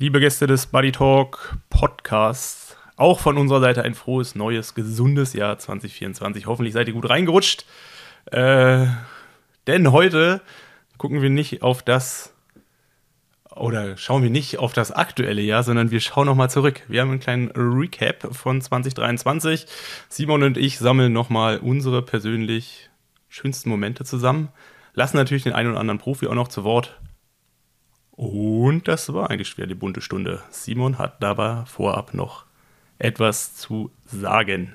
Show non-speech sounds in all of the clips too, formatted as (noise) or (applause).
Liebe Gäste des Buddy Talk Podcasts, auch von unserer Seite ein frohes, neues, gesundes Jahr 2024. Hoffentlich seid ihr gut reingerutscht. Äh, denn heute gucken wir nicht auf das oder schauen wir nicht auf das aktuelle Jahr, sondern wir schauen nochmal zurück. Wir haben einen kleinen Recap von 2023. Simon und ich sammeln nochmal unsere persönlich schönsten Momente zusammen, lassen natürlich den einen oder anderen Profi auch noch zu Wort und das war eigentlich schwer die bunte Stunde. Simon hat dabei vorab noch etwas zu sagen.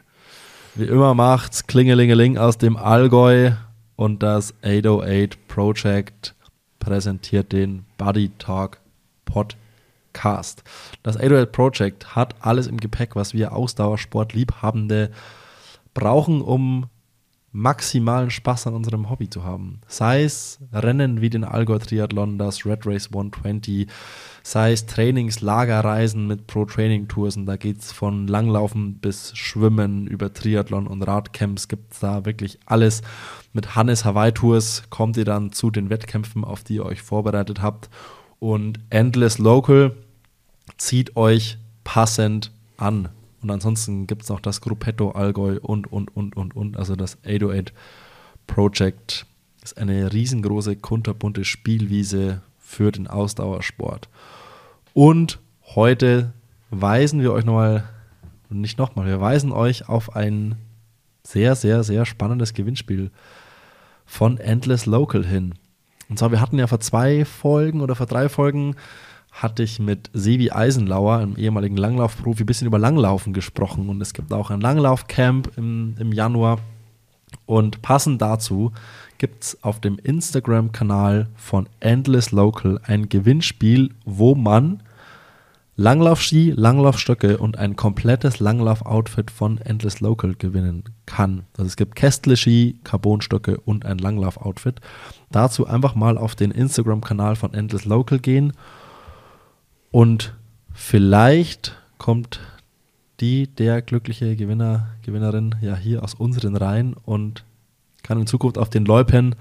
Wie immer macht's Klingelingeling aus dem Allgäu und das 808 Project präsentiert den Buddy Talk Podcast. Das 808 Project hat alles im Gepäck, was wir Ausdauersportliebhabende brauchen, um maximalen Spaß an unserem Hobby zu haben. Sei es Rennen wie den Allgäu Triathlon, das Red Race 120, sei es Trainings, Lagerreisen mit Pro Training Tours und da geht es von Langlaufen bis Schwimmen über Triathlon und Radcamps gibt es da wirklich alles. Mit Hannes Hawaii Tours kommt ihr dann zu den Wettkämpfen, auf die ihr euch vorbereitet habt und Endless Local zieht euch passend an. Und ansonsten gibt es noch das Gruppetto Allgäu und, und, und, und, und. Also das 808 Project ist eine riesengroße, kunterbunte Spielwiese für den Ausdauersport. Und heute weisen wir euch nochmal, nicht nochmal, wir weisen euch auf ein sehr, sehr, sehr spannendes Gewinnspiel von Endless Local hin. Und zwar, wir hatten ja vor zwei Folgen oder vor drei Folgen hatte ich mit Sebi Eisenlauer, einem ehemaligen Langlaufprofi, ein bisschen über Langlaufen gesprochen. Und es gibt auch ein Langlaufcamp im, im Januar. Und passend dazu gibt es auf dem Instagram-Kanal von Endless Local ein Gewinnspiel, wo man Langlaufski, Langlaufstöcke und ein komplettes Langlauf-Outfit von Endless Local gewinnen kann. Also es gibt Kästle-Ski, Carbonstöcke und ein Langlauf-Outfit. Dazu einfach mal auf den Instagram-Kanal von Endless Local gehen und vielleicht kommt die, der glückliche Gewinner, Gewinnerin ja hier aus unseren Reihen und kann in Zukunft auf den Loipen,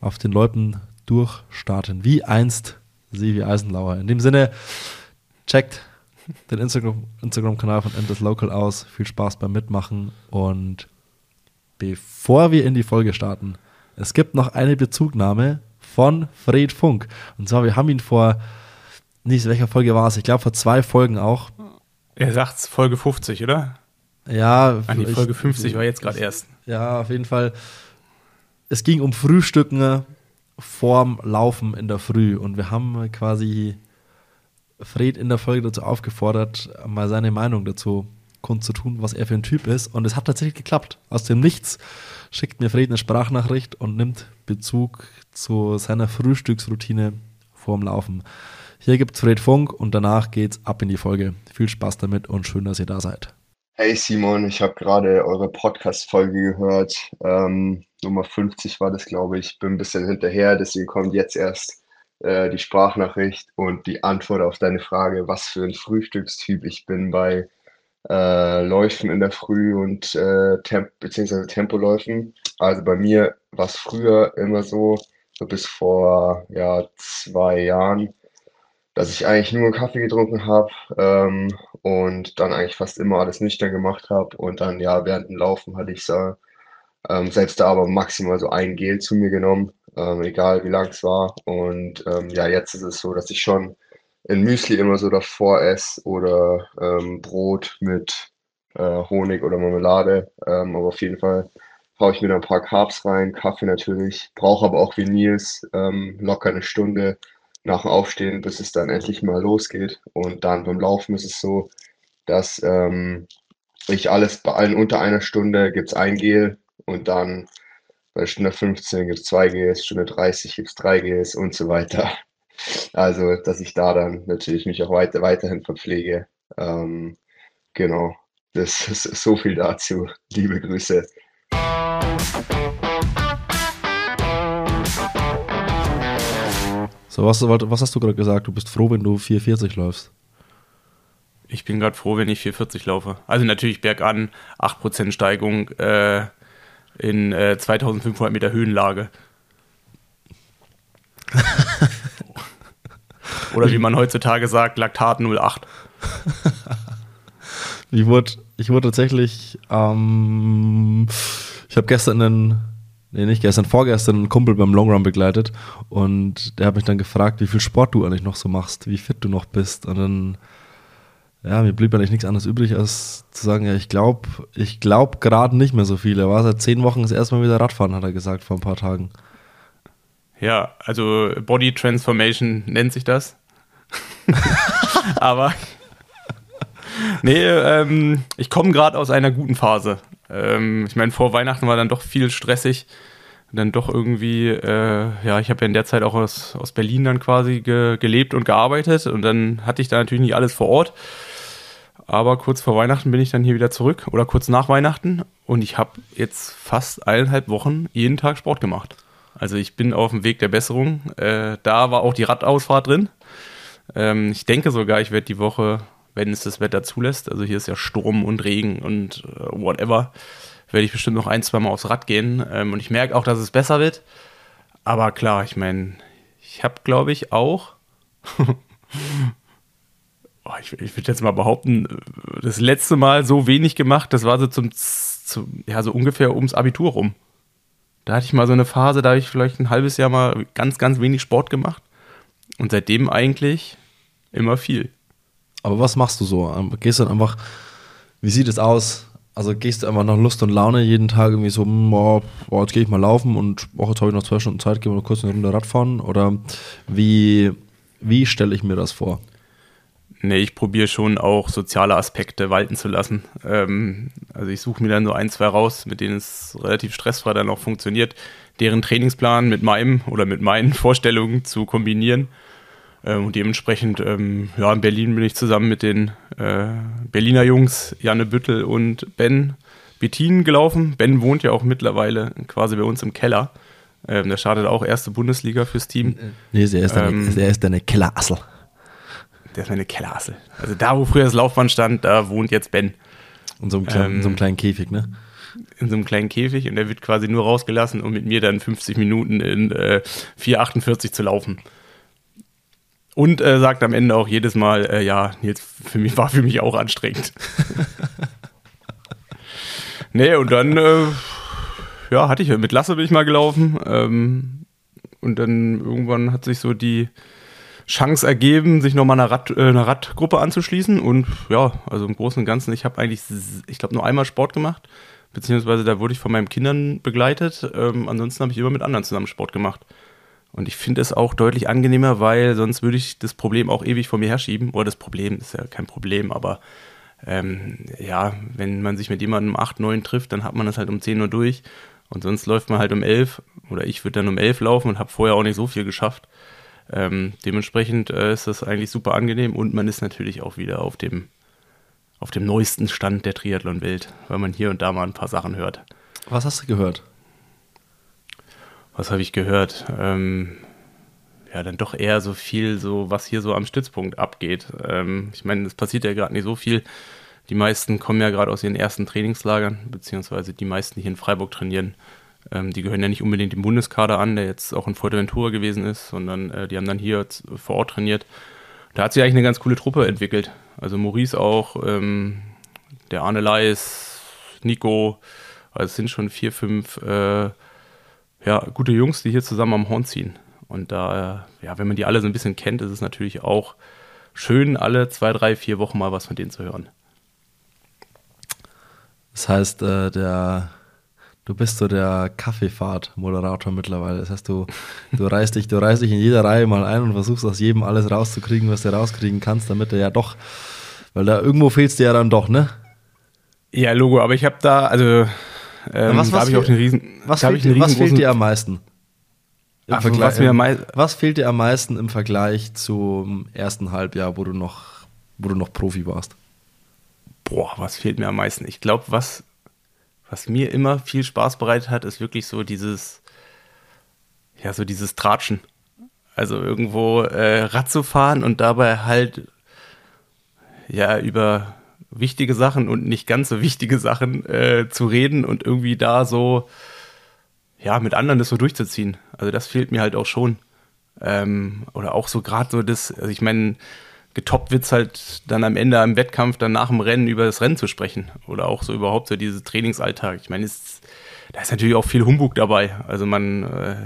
auf den Loipen durchstarten, wie einst Sivi Eisenlauer. In dem Sinne, checkt den Instagram-Kanal Instagram von Endless Local aus. Viel Spaß beim Mitmachen und bevor wir in die Folge starten, es gibt noch eine Bezugnahme von Fred Funk. Und zwar, wir haben ihn vor nicht, welcher Folge war es? Ich glaube, vor zwei Folgen auch. Er sagt Folge 50, oder? Ja. An die Folge 50 war jetzt gerade erst. Ja, auf jeden Fall. Es ging um Frühstücken vorm Laufen in der Früh und wir haben quasi Fred in der Folge dazu aufgefordert, mal seine Meinung dazu kundzutun, was er für ein Typ ist. Und es hat tatsächlich geklappt. Aus dem Nichts schickt mir Fred eine Sprachnachricht und nimmt Bezug zu seiner Frühstücksroutine vorm Laufen. Hier gibt's Fred Funk und danach geht's ab in die Folge. Viel Spaß damit und schön, dass ihr da seid. Hey Simon, ich habe gerade eure Podcast-Folge gehört. Ähm, Nummer 50 war das, glaube ich. Bin ein bisschen hinterher, deswegen kommt jetzt erst äh, die Sprachnachricht und die Antwort auf deine Frage, was für ein Frühstückstyp ich bin bei äh, Läufen in der Früh und äh, Temp beziehungsweise Tempoläufen. Also bei mir war es früher immer so, so bis vor ja, zwei Jahren, dass ich eigentlich nur Kaffee getrunken habe ähm, und dann eigentlich fast immer alles nüchtern gemacht habe. Und dann, ja, während dem Laufen hatte ich ähm, selbst da aber maximal so ein Gel zu mir genommen, ähm, egal wie lang es war. Und ähm, ja, jetzt ist es so, dass ich schon in Müsli immer so davor esse oder ähm, Brot mit äh, Honig oder Marmelade. Ähm, aber auf jeden Fall haue ich mir da ein paar Carbs rein, Kaffee natürlich, brauche aber auch wie Nils locker eine Stunde nach dem Aufstehen, bis es dann endlich mal losgeht. Und dann beim Laufen ist es so, dass ähm, ich alles bei allen unter einer Stunde gibt es ein Gel und dann bei Stunde 15 gibt es zwei Gels, Stunde 30 gibt es drei Gels und so weiter. (laughs) Also, dass ich da dann natürlich mich auch weiter, weiterhin verpflege. Ähm, genau, das ist so viel dazu. Liebe Grüße. So, was, was hast du gerade gesagt? Du bist froh, wenn du 440 läufst. Ich bin gerade froh, wenn ich 440 laufe. Also natürlich bergan, 8% Steigung äh, in äh, 2500 Meter Höhenlage. (laughs) Oder wie man heutzutage sagt, Laktat 08. ich wurde, ich wurde tatsächlich, ähm, ich habe gestern einen, nee, nicht gestern, vorgestern einen Kumpel beim Longrun begleitet und der hat mich dann gefragt, wie viel Sport du eigentlich noch so machst, wie fit du noch bist. Und dann, ja, mir blieb eigentlich nichts anderes übrig, als zu sagen, ja, ich glaube, ich glaube gerade nicht mehr so viel. Er war seit zehn Wochen das erste Mal wieder Radfahren, hat er gesagt, vor ein paar Tagen. Ja, also Body Transformation nennt sich das. (laughs) (laughs) Aber nee, ähm, ich komme gerade aus einer guten Phase. Ähm, ich meine, vor Weihnachten war dann doch viel stressig. Dann doch irgendwie, äh, ja, ich habe ja in der Zeit auch aus, aus Berlin dann quasi ge gelebt und gearbeitet und dann hatte ich da natürlich nicht alles vor Ort. Aber kurz vor Weihnachten bin ich dann hier wieder zurück oder kurz nach Weihnachten und ich habe jetzt fast eineinhalb Wochen jeden Tag Sport gemacht. Also ich bin auf dem Weg der Besserung. Äh, da war auch die Radausfahrt drin. Ähm, ich denke sogar, ich werde die Woche, wenn es das Wetter zulässt, also hier ist ja Sturm und Regen und äh, whatever, werde ich bestimmt noch ein, zwei Mal aufs Rad gehen. Ähm, und ich merke auch, dass es besser wird. Aber klar, ich meine, ich habe, glaube ich, auch, (laughs) oh, ich, ich würde jetzt mal behaupten, das letzte Mal so wenig gemacht, das war so zum, zum ja, so ungefähr ums Abitur rum. Da hatte ich mal so eine Phase, da habe ich vielleicht ein halbes Jahr mal ganz, ganz wenig Sport gemacht. Und seitdem eigentlich immer viel. Aber was machst du so? Ähm, gehst du dann einfach, wie sieht es aus? Also gehst du einfach nach Lust und Laune jeden Tag irgendwie so, hm, boah, jetzt gehe ich mal laufen und oh, jetzt habe ich noch zwei Stunden Zeit, gehe mal kurz eine Runde Radfahren? Oder wie, wie stelle ich mir das vor? Nee, ich probiere schon auch soziale Aspekte walten zu lassen. Ähm, also ich suche mir dann so ein, zwei raus, mit denen es relativ stressfrei dann auch funktioniert, deren Trainingsplan mit meinem oder mit meinen (laughs) Vorstellungen zu kombinieren. Ähm, und dementsprechend, ähm, ja, in Berlin bin ich zusammen mit den äh, Berliner Jungs Janne Büttel und Ben Bettin gelaufen. Ben wohnt ja auch mittlerweile quasi bei uns im Keller. Ähm, der startet auch erste Bundesliga fürs Team. Nee, er ist eine, ähm, er ist eine Kellerassel. Der ist meine Kellerassel. Also da, wo früher das Laufband stand, da wohnt jetzt Ben. In so einem, kleinen, ähm, in so einem kleinen Käfig, ne? In so einem kleinen Käfig und der wird quasi nur rausgelassen, um mit mir dann 50 Minuten in äh, 4,48 zu laufen. Und äh, sagt am Ende auch jedes Mal, äh, ja, jetzt für mich war für mich auch anstrengend. (laughs) nee, und dann, äh, ja, hatte ich mit Lasse bin ich mal gelaufen. Ähm, und dann irgendwann hat sich so die Chance ergeben, sich nochmal einer, Rad, äh, einer Radgruppe anzuschließen. Und ja, also im Großen und Ganzen, ich habe eigentlich, ich glaube, nur einmal Sport gemacht. Beziehungsweise da wurde ich von meinen Kindern begleitet. Ähm, ansonsten habe ich immer mit anderen zusammen Sport gemacht. Und ich finde es auch deutlich angenehmer, weil sonst würde ich das Problem auch ewig vor mir herschieben. Oder das Problem ist ja kein Problem, aber ähm, ja, wenn man sich mit jemandem um 8, 9 trifft, dann hat man das halt um 10 Uhr durch. Und sonst läuft man halt um 11 oder ich würde dann um 11 laufen und habe vorher auch nicht so viel geschafft. Ähm, dementsprechend äh, ist das eigentlich super angenehm und man ist natürlich auch wieder auf dem, auf dem neuesten Stand der Triathlon-Welt, weil man hier und da mal ein paar Sachen hört. Was hast du gehört? Was habe ich gehört? Ähm, ja, dann doch eher so viel, so was hier so am Stützpunkt abgeht. Ähm, ich meine, es passiert ja gerade nicht so viel. Die meisten kommen ja gerade aus ihren ersten Trainingslagern, beziehungsweise die meisten, die hier in Freiburg trainieren, ähm, die gehören ja nicht unbedingt dem Bundeskader an, der jetzt auch in Fuerteventura gewesen ist, sondern äh, die haben dann hier vor Ort trainiert. Da hat sich eigentlich eine ganz coole Truppe entwickelt. Also Maurice auch, ähm, der Arne Leis, Nico, also es sind schon vier, fünf äh, ja, gute Jungs, die hier zusammen am Horn ziehen. Und da, äh, ja, wenn man die alle so ein bisschen kennt, ist es natürlich auch schön, alle zwei, drei, vier Wochen mal was von denen zu hören. Das heißt, äh, der Du bist so der Kaffeefahrt-Moderator mittlerweile. Das heißt, du, du (laughs) reißt dich, du reißt dich in jeder Reihe mal ein und versuchst aus jedem alles rauszukriegen, was du rauskriegen kannst, damit er ja doch, weil da irgendwo fehlst du ja dann doch, ne? Ja, Logo, aber ich habe da, also ähm, was, da habe ich auch den Riesen. Was, fehlt, dir, was fehlt dir am meisten? Ach, was, mir am was fehlt dir am meisten im Vergleich zum ersten Halbjahr, wo du noch, wo du noch Profi warst? Boah, was fehlt mir am meisten? Ich glaube, was was mir immer viel Spaß bereitet hat, ist wirklich so dieses, ja, so dieses Tratschen. Also irgendwo äh, Rad zu fahren und dabei halt ja über wichtige Sachen und nicht ganz so wichtige Sachen äh, zu reden und irgendwie da so ja mit anderen das so durchzuziehen. Also das fehlt mir halt auch schon. Ähm, oder auch so gerade so das, also ich meine, getoppt wird es halt dann am Ende im Wettkampf, dann nach dem Rennen über das Rennen zu sprechen. Oder auch so überhaupt so dieses Trainingsalltag. Ich meine, da ist natürlich auch viel Humbug dabei. Also man, äh,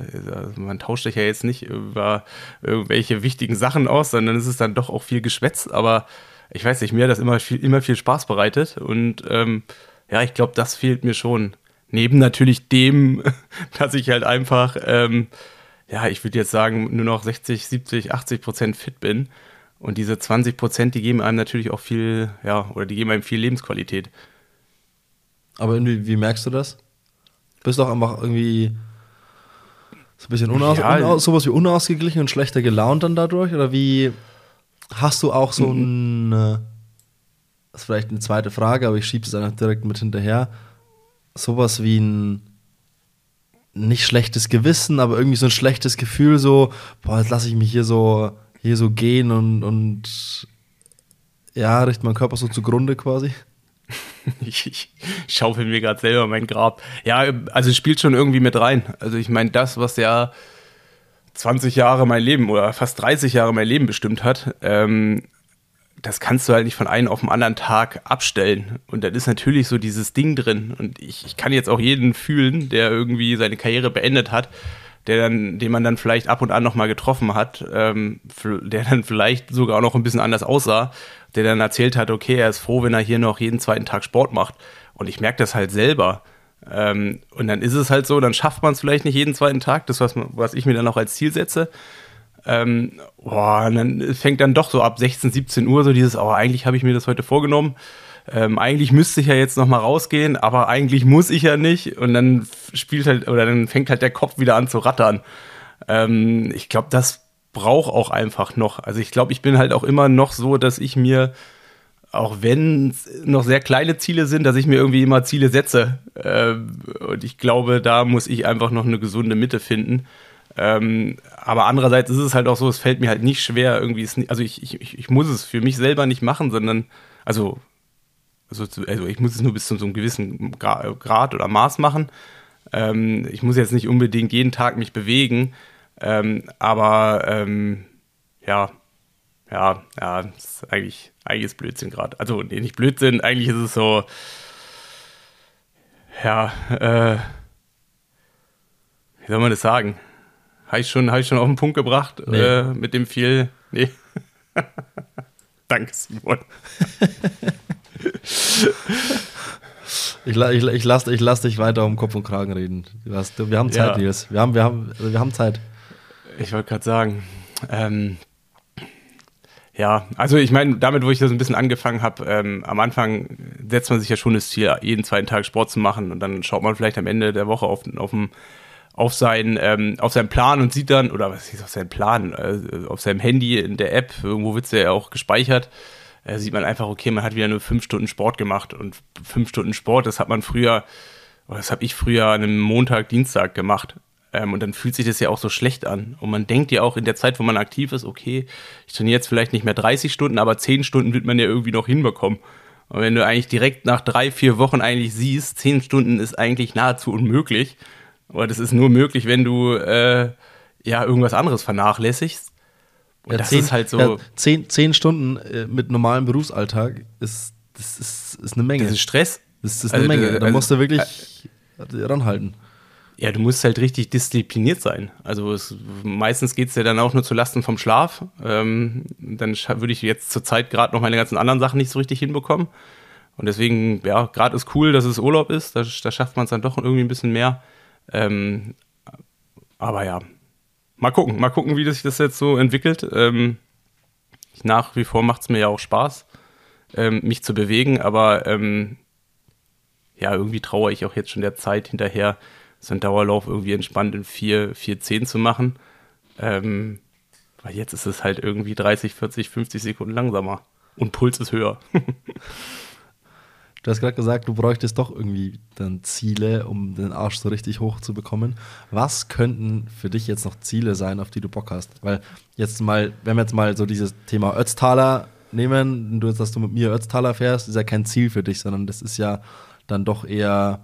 man tauscht sich ja jetzt nicht über irgendwelche wichtigen Sachen aus, sondern es ist dann doch auch viel Geschwätz. Aber ich weiß nicht, mir hat das immer viel, immer viel Spaß bereitet. Und ähm, ja, ich glaube, das fehlt mir schon. Neben natürlich dem, (laughs) dass ich halt einfach, ähm, ja, ich würde jetzt sagen, nur noch 60, 70, 80 Prozent fit bin und diese 20 Prozent, die geben einem natürlich auch viel, ja, oder die geben einem viel Lebensqualität. Aber irgendwie, wie merkst du das? Bist du auch einfach irgendwie so ein bisschen unaus, ja, sowas wie unausgeglichen und schlechter gelaunt dann dadurch? Oder wie hast du auch so mhm. ein, das ist vielleicht eine zweite Frage, aber ich schiebe es einfach direkt mit hinterher, sowas wie ein nicht schlechtes Gewissen, aber irgendwie so ein schlechtes Gefühl, so, boah, jetzt lasse ich mich hier so hier so gehen und, und ja, richtet mein Körper so zugrunde quasi. (laughs) ich, ich schaufel mir gerade selber mein Grab. Ja, also spielt schon irgendwie mit rein. Also ich meine, das, was ja 20 Jahre mein Leben oder fast 30 Jahre mein Leben bestimmt hat, ähm, das kannst du halt nicht von einem auf den anderen Tag abstellen. Und dann ist natürlich so dieses Ding drin. Und ich, ich kann jetzt auch jeden fühlen, der irgendwie seine Karriere beendet hat, der dann, den man dann vielleicht ab und an nochmal getroffen hat, ähm, der dann vielleicht sogar auch noch ein bisschen anders aussah, der dann erzählt hat, okay, er ist froh, wenn er hier noch jeden zweiten Tag Sport macht. Und ich merke das halt selber. Ähm, und dann ist es halt so, dann schafft man es vielleicht nicht jeden zweiten Tag, das, was, was ich mir dann auch als Ziel setze. Ähm, boah, und dann fängt dann doch so ab 16, 17 Uhr so dieses, oh, eigentlich habe ich mir das heute vorgenommen ähm, eigentlich müsste ich ja jetzt noch mal rausgehen, aber eigentlich muss ich ja nicht. Und dann spielt halt, oder dann fängt halt der Kopf wieder an zu rattern. Ähm, ich glaube, das braucht auch einfach noch. Also ich glaube, ich bin halt auch immer noch so, dass ich mir, auch wenn noch sehr kleine Ziele sind, dass ich mir irgendwie immer Ziele setze. Ähm, und ich glaube, da muss ich einfach noch eine gesunde Mitte finden. Ähm, aber andererseits ist es halt auch so, es fällt mir halt nicht schwer, irgendwie, also ich, ich, ich muss es für mich selber nicht machen, sondern, also also, also ich muss es nur bis zu so einem gewissen Grad oder Maß machen. Ähm, ich muss jetzt nicht unbedingt jeden Tag mich bewegen, aber ja, ja, ja, ist eigentlich, eigentlich ist Blödsinn gerade. Also, nee, nicht Blödsinn, eigentlich ist es so, ja, äh, wie soll man das sagen? Habe ich, schon, hab ich schon auf den Punkt gebracht nee. äh, mit dem viel, nee. (laughs) Danke, Simon. Ich, ich, ich lasse ich lass dich weiter um Kopf und Kragen reden. Wir haben Zeit, ja. Nils. Wir haben, wir, haben, wir haben Zeit. Ich wollte gerade sagen, ähm, ja, also ich meine, damit, wo ich das ein bisschen angefangen habe, ähm, am Anfang setzt man sich ja schon das Ziel, jeden zweiten Tag Sport zu machen und dann schaut man vielleicht am Ende der Woche auf, auf, auf, sein, ähm, auf seinen Plan und sieht dann, oder was ist auf seinen Plan, äh, auf seinem Handy in der App, irgendwo wird es ja auch gespeichert, äh, sieht man einfach, okay, man hat wieder nur fünf Stunden Sport gemacht und fünf Stunden Sport, das hat man früher, oder das habe ich früher an einem Montag, Dienstag gemacht. Ähm, und dann fühlt sich das ja auch so schlecht an. Und man denkt ja auch in der Zeit, wo man aktiv ist, okay, ich trainiere jetzt vielleicht nicht mehr 30 Stunden, aber 10 Stunden wird man ja irgendwie noch hinbekommen. Und wenn du eigentlich direkt nach drei, vier Wochen eigentlich siehst, 10 Stunden ist eigentlich nahezu unmöglich. Aber das ist nur möglich, wenn du äh, ja irgendwas anderes vernachlässigst. Und ja, das zehn, ist halt so. Ja, zehn, zehn Stunden äh, mit normalem Berufsalltag ist, das ist, ist eine Menge. Das ist Stress. Das ist eine also, Menge. Da also, musst du wirklich äh, ranhalten. Ja, du musst halt richtig diszipliniert sein. Also es, meistens geht es ja dann auch nur zu Lasten vom Schlaf. Ähm, dann würde ich jetzt zur Zeit gerade noch meine ganzen anderen Sachen nicht so richtig hinbekommen. Und deswegen, ja, gerade ist cool, dass es Urlaub ist. Da, da schafft man es dann doch irgendwie ein bisschen mehr. Ähm, aber ja, mal gucken, mal gucken, wie sich das jetzt so entwickelt. Ähm, nach wie vor macht es mir ja auch Spaß, ähm, mich zu bewegen, aber ähm, ja, irgendwie traue ich auch jetzt schon der Zeit hinterher, so einen Dauerlauf irgendwie entspannt in 4, 4, zu machen. Ähm, weil jetzt ist es halt irgendwie 30, 40, 50 Sekunden langsamer. Und Puls ist höher. (laughs) Du hast gerade gesagt, du bräuchtest doch irgendwie dann Ziele, um den Arsch so richtig hoch zu bekommen. Was könnten für dich jetzt noch Ziele sein, auf die du Bock hast? Weil jetzt mal, wenn wir jetzt mal so dieses Thema Ötztaler nehmen, du, dass du mit mir Ötztaler fährst, ist ja kein Ziel für dich, sondern das ist ja dann doch eher,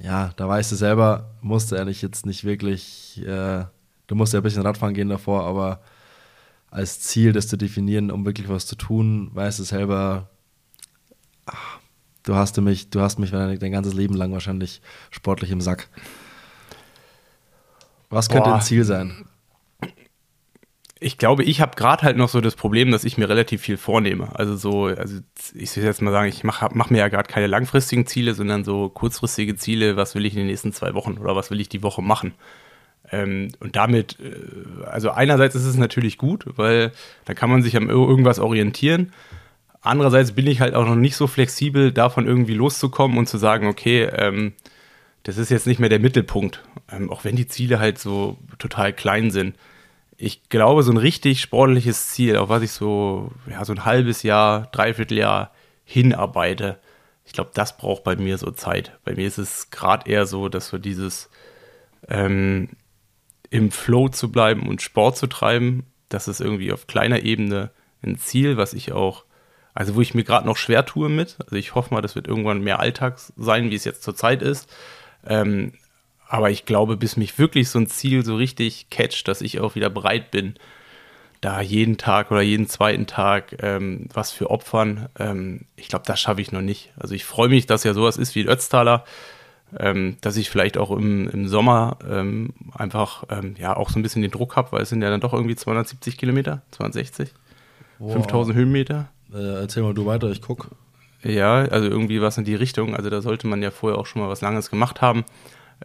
ja, da weißt du selber, musst du eigentlich jetzt nicht wirklich äh, Du musst ja ein bisschen Radfahren gehen davor, aber als Ziel, das zu definieren, um wirklich was zu tun, weißt du selber, ach, du hast mich, du hast mich dein ganzes Leben lang wahrscheinlich sportlich im Sack. Was könnte Boah. ein Ziel sein? Ich glaube, ich habe gerade halt noch so das Problem, dass ich mir relativ viel vornehme. Also so, also ich will jetzt mal sagen, ich mache mach mir ja gerade keine langfristigen Ziele, sondern so kurzfristige Ziele, was will ich in den nächsten zwei Wochen oder was will ich die Woche machen. Ähm, und damit, äh, also einerseits ist es natürlich gut, weil da kann man sich an ir- irgendwas orientieren. Andererseits bin ich halt auch noch nicht so flexibel, davon irgendwie loszukommen und zu sagen, okay, ähm, das ist jetzt nicht mehr der Mittelpunkt, ähm, auch wenn die Ziele halt so total klein sind. Ich glaube, so ein richtig sportliches Ziel, auf was ich so, ja, so ein halbes Jahr, dreiviertel Jahr hinarbeite, ich glaube, das braucht bei mir so Zeit. Bei mir ist es gerade eher so, dass so dieses ähm, im Flow zu bleiben und Sport zu treiben, das ist irgendwie auf kleiner Ebene ein Ziel, was ich auch, also wo ich mir gerade noch schwer tue mit. Also ich hoffe mal, das wird irgendwann mehr Alltag sein, wie es jetzt zurzeit ist. Ähm, aber ich glaube, bis mich wirklich so ein Ziel so richtig catcht, dass ich auch wieder bereit bin, da jeden Tag oder jeden zweiten Tag ähm, was für Opfern, ähm, ich glaube, das schaffe ich noch nicht. Also ich freue mich, dass ja sowas ist wie ein Ötztaler, ähm, dass ich vielleicht auch im, im Sommer ähm, einfach ähm, ja auch so ein bisschen den Druck habe, weil es sind ja dann doch irgendwie 270 Kilometer, 260, 5000 Höhenmeter. Äh, erzähl mal du weiter, ich guck. Ja, also irgendwie was in die Richtung. Also da sollte man ja vorher auch schon mal was Langes gemacht haben.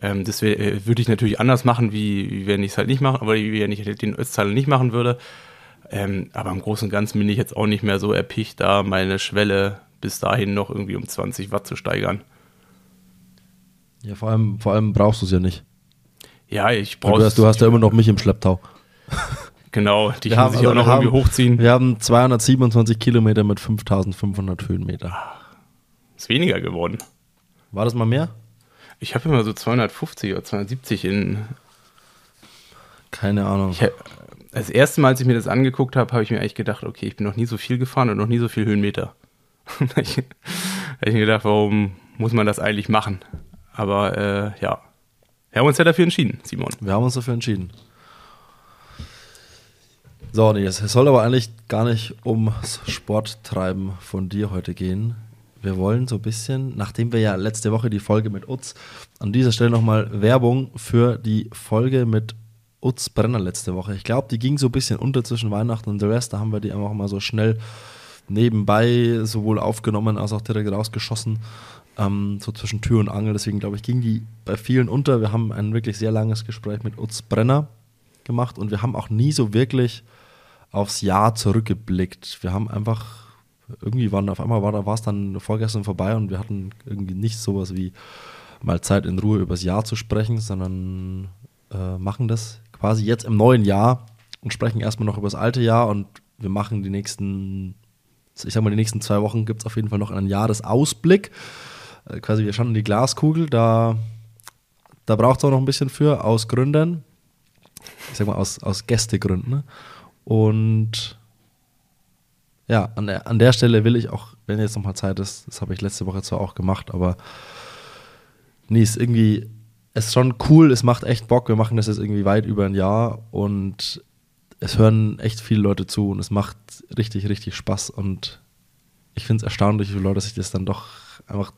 Ähm, das wär- äh, würde ich natürlich anders machen, wie, wie wenn ich es halt nicht mache, aber wie wenn ich halt den Ötztaler nicht machen würde. Ähm, aber im Großen und Ganzen bin ich jetzt auch nicht mehr so erpicht, da meine Schwelle bis dahin noch irgendwie um 20 Watt zu steigern. Ja, vor allem, vor allem brauchst du es ja nicht. Ja, ich brauche Du hast, du hast ja immer noch mich im Schlepptau. (laughs) Genau, die Wir muss haben- ich also auch noch wir irgendwie haben- hochziehen. Wir haben 227 Kilometer mit 5500 Höhenmeter. Ist weniger geworden. War das mal mehr? Ich habe immer so 250 oder 270 in. Keine Ahnung. Ich, das erste Mal, als ich mir das angeguckt habe, habe ich mir eigentlich gedacht, okay, ich bin noch nie so viel gefahren und noch nie so viel Höhenmeter. (laughs) ich habe ich mir gedacht, warum muss man das eigentlich machen? Aber äh, ja, wir haben uns ja dafür entschieden, Simon. Wir haben uns dafür entschieden. So, nee, es soll aber eigentlich gar nicht ums Sporttreiben von dir heute gehen. Wir wollen so ein bisschen, nachdem wir ja letzte Woche die Folge mit Utz, an dieser Stelle nochmal Werbung für die Folge mit Utz Brenner letzte Woche. Ich glaube, die ging so ein bisschen unter zwischen Weihnachten und der Rest. Da haben wir die einfach mal so schnell nebenbei sowohl aufgenommen als auch direkt rausgeschossen. Ähm, so zwischen Tür und Angel. Deswegen glaube ich, ging die bei vielen unter. Wir haben ein wirklich sehr langes Gespräch mit Utz Brenner gemacht und wir haben auch nie so wirklich aufs Jahr zurückgeblickt. Wir haben einfach, irgendwie waren auf einmal war da war es dann vorgestern vorbei und wir hatten irgendwie nicht sowas wie mal Zeit in Ruhe übers Jahr zu sprechen, sondern äh, machen das quasi jetzt im neuen Jahr und sprechen erstmal noch über das alte Jahr und wir machen die nächsten, ich sag mal, die nächsten zwei Wochen gibt es auf jeden Fall noch einen Jahresausblick. Äh, quasi wir schauen in die Glaskugel, da, da braucht es auch noch ein bisschen für, aus Gründen. Ich sag mal, aus, aus Gästegründen. Ne? Und ja, an der, an der Stelle will ich auch, wenn jetzt nochmal Zeit ist, das habe ich letzte Woche zwar auch gemacht, aber nee, ist irgendwie, es ist schon cool, es macht echt Bock, wir machen das jetzt irgendwie weit über ein Jahr und es hören echt viele Leute zu und es macht richtig, richtig Spaß und ich finde es erstaunlich, wie viele Leute sich das dann doch einfach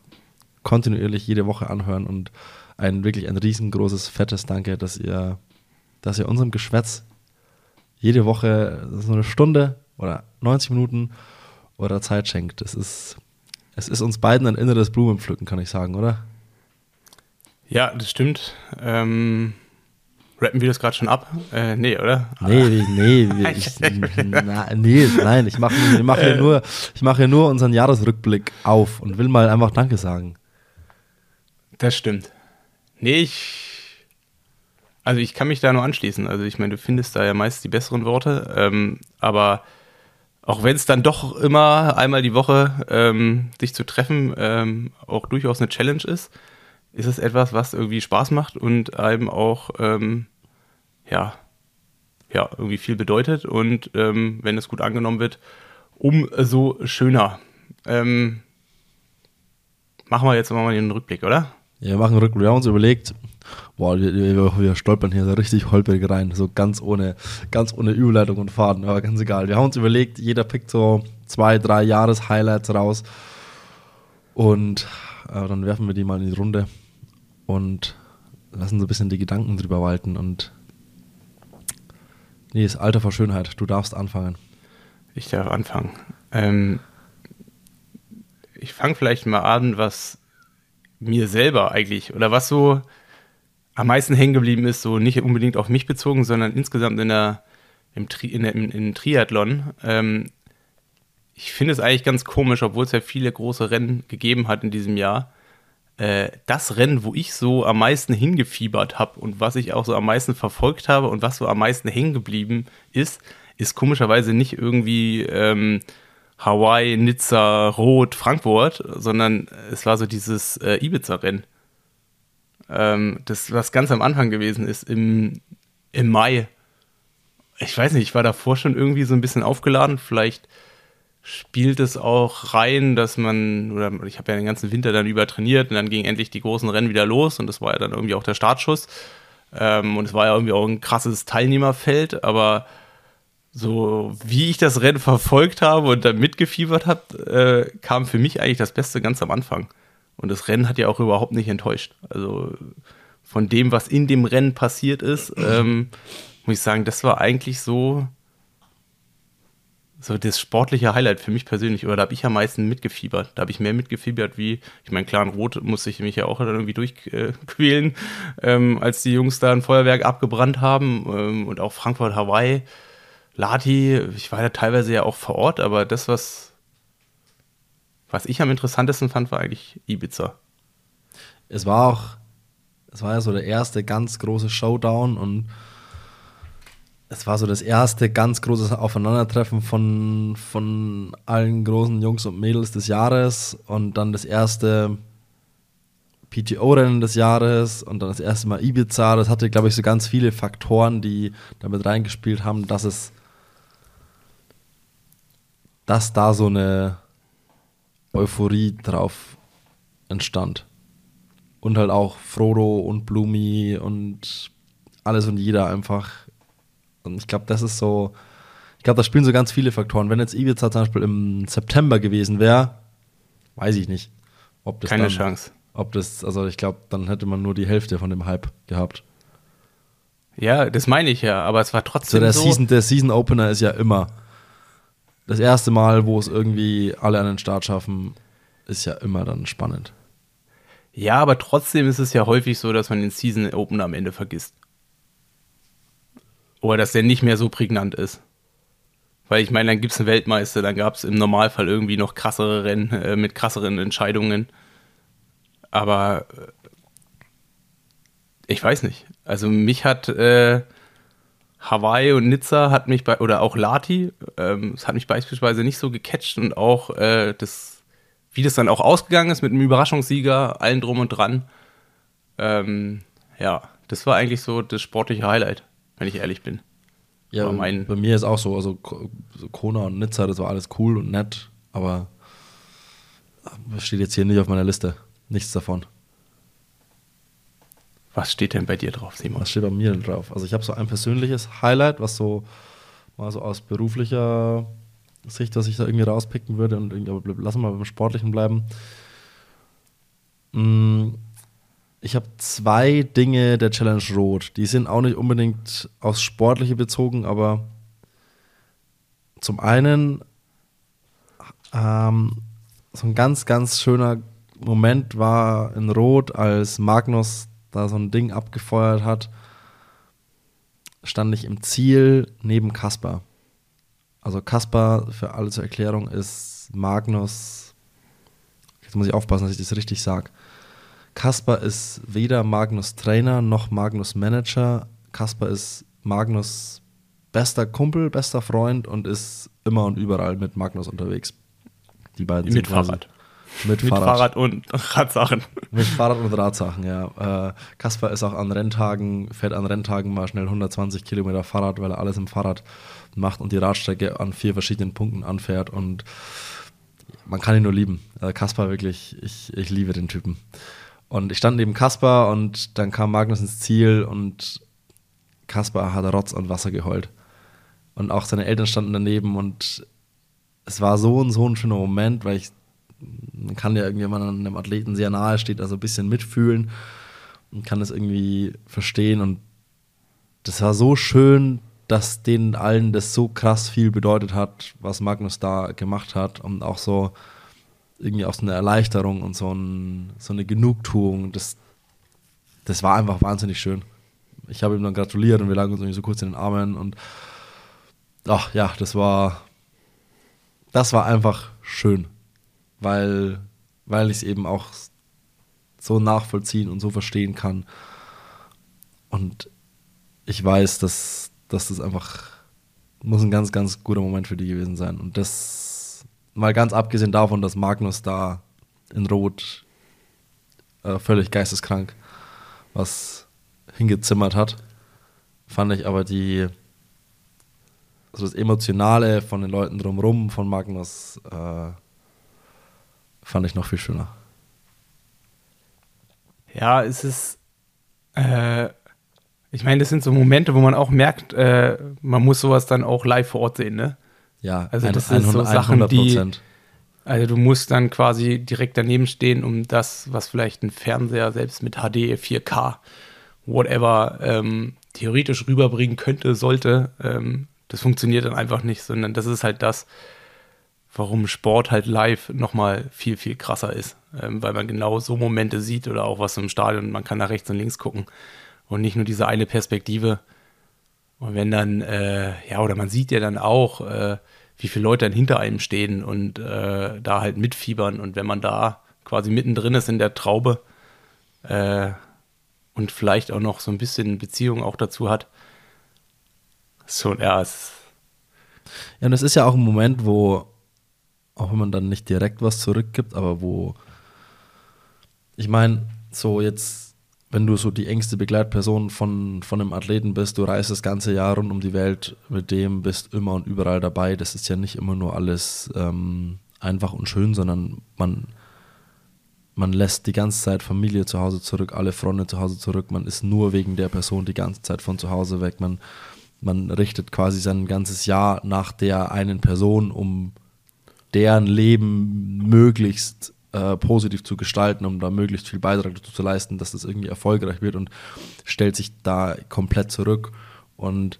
kontinuierlich jede Woche anhören und ein wirklich ein riesengroßes, fettes Danke, dass ihr, dass ihr unserem Geschwätz jede Woche so eine Stunde oder 90 Minuten oder Zeit schenkt. Es ist, es ist uns beiden ein inneres Blumenpflücken, kann ich sagen, oder? Ja, das stimmt. Ähm, rappen wir das gerade schon ab? Äh, nee, oder? Nee, (laughs) nee, (laughs) ich, na, nee, nein, ich mache ich mach hier, nur, ich mach hier nur unseren Jahresrückblick auf und will mal einfach Danke sagen. Das stimmt. Nee, ich. Also ich kann mich da nur anschließen. Also ich meine, du findest da ja meist die besseren Worte. Ähm, aber auch wenn es dann doch immer einmal die Woche ähm, sich zu treffen ähm, auch durchaus eine Challenge ist, ist es etwas, was irgendwie Spaß macht und einem auch ähm, ja, ja, irgendwie viel bedeutet. Und ähm, wenn es gut angenommen wird, umso schöner. Ähm, machen wir jetzt mal den Rückblick, oder? Ja, wir machen Rückblick. Wir haben uns überlegt, boah, wir, wir, stolpern hier so richtig holprig rein, so ganz ohne, ganz ohne Überleitung und Faden, aber ganz egal. Wir haben uns überlegt, jeder pickt so zwei, drei Jahres-Highlights raus und äh, dann werfen wir die mal in die Runde und lassen so ein bisschen die Gedanken drüber walten und nee, das Alter vor Schönheit, du darfst anfangen. Ich darf anfangen. Ähm, ich fange vielleicht mal an, was mir selber eigentlich oder was so am meisten hängen geblieben ist, so nicht unbedingt auf mich bezogen, sondern insgesamt in der, im, Tri in der, im, im Triathlon. Ähm, ich finde es eigentlich ganz komisch, obwohl es ja viele große Rennen gegeben hat in diesem Jahr. Äh, das Rennen, wo ich so am meisten hingefiebert habe und was ich auch so am meisten verfolgt habe und was so am meisten hängen geblieben ist, ist komischerweise nicht irgendwie ähm, Hawaii, Nizza, Rot, Frankfurt, sondern es war so dieses äh, Ibiza-Rennen. Ähm, das, was ganz am Anfang gewesen ist, im, im Mai. Ich weiß nicht, ich war davor schon irgendwie so ein bisschen aufgeladen. Vielleicht spielt es auch rein, dass man, oder ich habe ja den ganzen Winter dann über trainiert und dann ging endlich die großen Rennen wieder los und das war ja dann irgendwie auch der Startschuss. Ähm, und es war ja irgendwie auch ein krasses Teilnehmerfeld, aber so wie ich das Rennen verfolgt habe und da mitgefiebert habe, äh, kam für mich eigentlich das Beste ganz am Anfang. Und das Rennen hat ja auch überhaupt nicht enttäuscht. Also von dem, was in dem Rennen passiert ist, ähm, muss ich sagen, das war eigentlich so, so das sportliche Highlight für mich persönlich. Oder da habe ich am meisten mitgefiebert. Da habe ich mehr mitgefiebert wie, ich meine, klar, in Rot musste ich mich ja auch dann irgendwie durchquälen, (laughs) ähm, als die Jungs da ein Feuerwerk abgebrannt haben. Ähm, und auch Frankfurt, Hawaii, Lati, ich war ja teilweise ja auch vor Ort, aber das, was was ich am interessantesten fand, war eigentlich Ibiza. Es war auch, es war ja so der erste ganz große Showdown und es war so das erste ganz große Aufeinandertreffen von, von allen großen Jungs und Mädels des Jahres und dann das erste PTO-Rennen des Jahres und dann das erste Mal Ibiza. Das hatte, glaube ich, so ganz viele Faktoren, die damit reingespielt haben, dass es, dass da so eine Euphorie drauf entstand. Und halt auch Frodo und Blumi und alles und jeder einfach. Und ich glaube, das ist so, ich glaube, da spielen so ganz viele Faktoren. Wenn jetzt Ibiza zum Beispiel im September gewesen wäre, weiß ich nicht. Ob das Keine dann, Chance. Ob das, also ich glaube, dann hätte man nur die Hälfte von dem Hype gehabt. Ja, das meine ich ja, aber es war trotzdem so. Der, so Season, der Season Opener ist ja immer das erste Mal, wo es irgendwie alle an den Start schaffen, ist ja immer dann spannend. Ja, aber trotzdem ist es ja häufig so, dass man den Season Opener am Ende vergisst. Oder dass der nicht mehr so prägnant ist. Weil ich meine, dann gibt es einen Weltmeister, dann gab es im Normalfall irgendwie noch krassere Rennen äh, mit krasseren Entscheidungen. Aber äh, ich weiß nicht. Also mich hat äh, Hawaii und Nizza hat mich bei, oder auch Lati, ähm, es hat mich beispielsweise nicht so gecatcht und auch äh, das, wie das dann auch ausgegangen ist mit einem Überraschungssieger, allen drum und dran. Ähm, ja, das war eigentlich so das sportliche Highlight, wenn ich ehrlich bin. Ja, bei mir ist auch so, also Kona und Nizza, das war alles cool und nett, aber das steht jetzt hier nicht auf meiner Liste. Nichts davon. Was steht denn bei dir drauf, Simon? Was steht bei mir drauf? Also ich habe so ein persönliches Highlight, was so mal so aus beruflicher Sicht, dass ich da irgendwie rauspicken würde und irgendwie, lassen wir beim Sportlichen bleiben. Mm, ich habe zwei Dinge der Challenge Rot. Die sind auch nicht unbedingt aufs Sportliche bezogen, aber zum einen ähm, so ein ganz, ganz schöner Moment war in Rot, als Magnus da so ein Ding abgefeuert hat, stand ich im Ziel neben Kaspar. Also Kaspar, für alle zur Erklärung, ist Magnus, jetzt muss ich aufpassen, dass ich das richtig sage. Kaspar ist weder Magnus Trainer noch Magnus Manager. Kaspar ist Magnus bester Kumpel, bester Freund und ist immer und überall mit Magnus unterwegs. Die beiden mit Fahrrad. Mit, mit Fahrrad. Fahrrad. und (laughs) Radsachen. Mit Fahrrad und Radsachen, ja. Äh, Kaspar ist auch an Renntagen, fährt an Renntagen mal schnell 120 Kilometer Fahrrad, weil er alles im Fahrrad macht und die Radstrecke an vier verschiedenen Punkten anfährt und man kann ihn nur lieben. Äh, Kaspar wirklich, ich, ich liebe den Typen. Und ich stand neben Kaspar und dann kam Magnus ins Ziel und Kaspar hat Rotz und Wasser geheult. Und auch seine Eltern standen daneben und es war so ein, so ein schöner Moment, weil ich, man kann ja irgendwie, wenn man einem Athleten sehr nahe steht, also ein bisschen mitfühlen und kann das irgendwie verstehen. Und das war so schön, dass denen allen das so krass viel bedeutet hat, was Magnus da gemacht hat und auch so irgendwie auch so eine Erleichterung und so, ein, so eine Genugtuung. Das, das war einfach wahnsinnig schön. Ich habe ihm dann gratuliert und wir lagen uns irgendwie so kurz in den Armen und ach ja, das war das war einfach schön, weil weil ich es eben auch so nachvollziehen und so verstehen kann. Und ich weiß, dass, dass das einfach muss ein ganz ganz guter Moment für die gewesen sein. Und das mal ganz abgesehen davon, dass Magnus da in Rot äh, völlig geisteskrank was hingezimmert hat, fand ich aber die also das Emotionale von den Leuten drumherum von Magnus äh, fand ich noch viel schöner. Ja, es ist, äh, ich meine, das sind so Momente, wo man auch merkt, äh, man muss sowas dann auch live vor Ort sehen, ne? Ja, Also das sind so 100%. Sachen, die, also du musst dann quasi direkt daneben stehen, um das, was vielleicht ein Fernseher selbst mit HD, 4K, whatever, ähm, theoretisch rüberbringen könnte, sollte, ähm, das funktioniert dann einfach nicht, sondern das ist halt das, warum Sport halt live nochmal viel, viel krasser ist, ähm, weil man genau so Momente sieht oder auch was im Stadion, man kann nach rechts und links gucken und nicht nur diese eine Perspektive. Und wenn dann, äh, ja, oder man sieht ja dann auch, äh, wie viele Leute dann hinter einem stehen und äh, da halt mitfiebern. Und wenn man da quasi mittendrin ist in der Traube äh, und vielleicht auch noch so ein bisschen Beziehung auch dazu hat, so, ja, Ja, und es ist ja auch ein Moment, wo, auch wenn man dann nicht direkt was zurückgibt, aber wo, ich meine, so jetzt, wenn du so die engste Begleitperson von, von einem Athleten bist, du reist das ganze Jahr rund um die Welt mit dem, bist immer und überall dabei. Das ist ja nicht immer nur alles ähm, einfach und schön, sondern man, man lässt die ganze Zeit Familie zu Hause zurück, alle Freunde zu Hause zurück. Man ist nur wegen der Person die ganze Zeit von zu Hause weg. Man, man richtet quasi sein ganzes Jahr nach der einen Person, um deren Leben möglichst äh, positiv zu gestalten, um da möglichst viel Beitrag dazu zu leisten, dass das irgendwie erfolgreich wird und stellt sich da komplett zurück. Und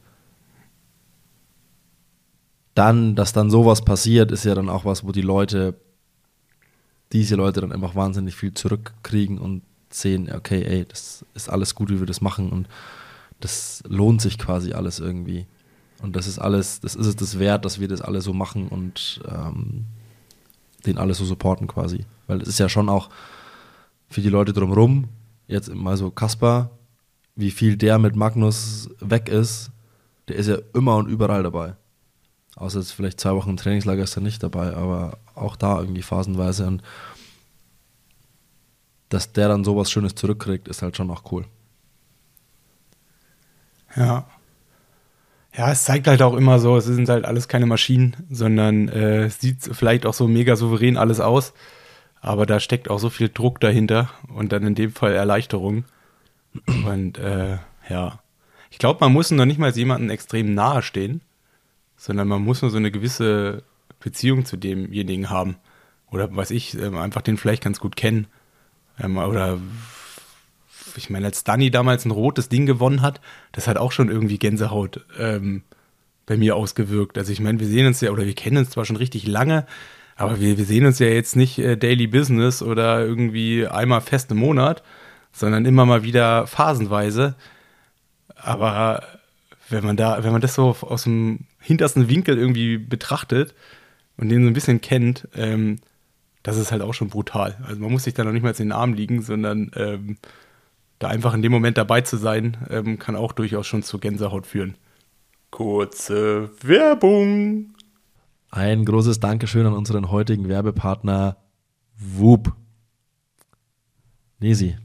dann, dass dann sowas passiert, ist ja dann auch was, wo die Leute, diese Leute dann einfach wahnsinnig viel zurückkriegen und sehen, okay, ey, das ist alles gut, wie wir das machen und das lohnt sich quasi alles irgendwie. Und das ist alles, das ist es das wert, dass wir das alle so machen und ähm, den alle so supporten quasi. Weil es ist ja schon auch für die Leute drumherum, jetzt mal so Kaspar, wie viel der mit Magnus weg ist, der ist ja immer und überall dabei. Außer jetzt vielleicht zwei Wochen im Trainingslager ist er nicht dabei, aber auch da irgendwie phasenweise. Und dass der dann sowas Schönes zurückkriegt, ist halt schon auch cool. Ja. Ja, es zeigt halt auch immer so, es sind halt alles keine Maschinen, sondern äh, es sieht vielleicht auch so mega souverän alles aus, aber da steckt auch so viel Druck dahinter und dann in dem Fall Erleichterung. Und äh, ja, ich glaube, man muss noch nicht mal jemandem extrem nahe stehen, sondern man muss nur so eine gewisse Beziehung zu demjenigen haben. Oder weiß ich, ähm, einfach den vielleicht ganz gut kennen. Ähm, oder ich meine, als Danny damals ein rotes Ding gewonnen hat, das hat auch schon irgendwie Gänsehaut ähm, bei mir ausgewirkt. Also ich meine, wir sehen uns ja, oder wir kennen uns zwar schon richtig lange, aber wir, wir sehen uns ja jetzt nicht äh, Daily Business oder irgendwie einmal fest im Monat, sondern immer mal wieder phasenweise. Aber wenn man da, wenn man das so aus dem hintersten Winkel irgendwie betrachtet und den so ein bisschen kennt, ähm, das ist halt auch schon brutal. Also man muss sich da noch nicht mal in den Arm liegen, sondern ähm, da einfach in dem Moment dabei zu sein, ähm, kann auch durchaus schon zu Gänsehaut führen. Kurze Werbung. Ein großes Dankeschön an unseren heutigen Werbepartner Whoop. Nesi,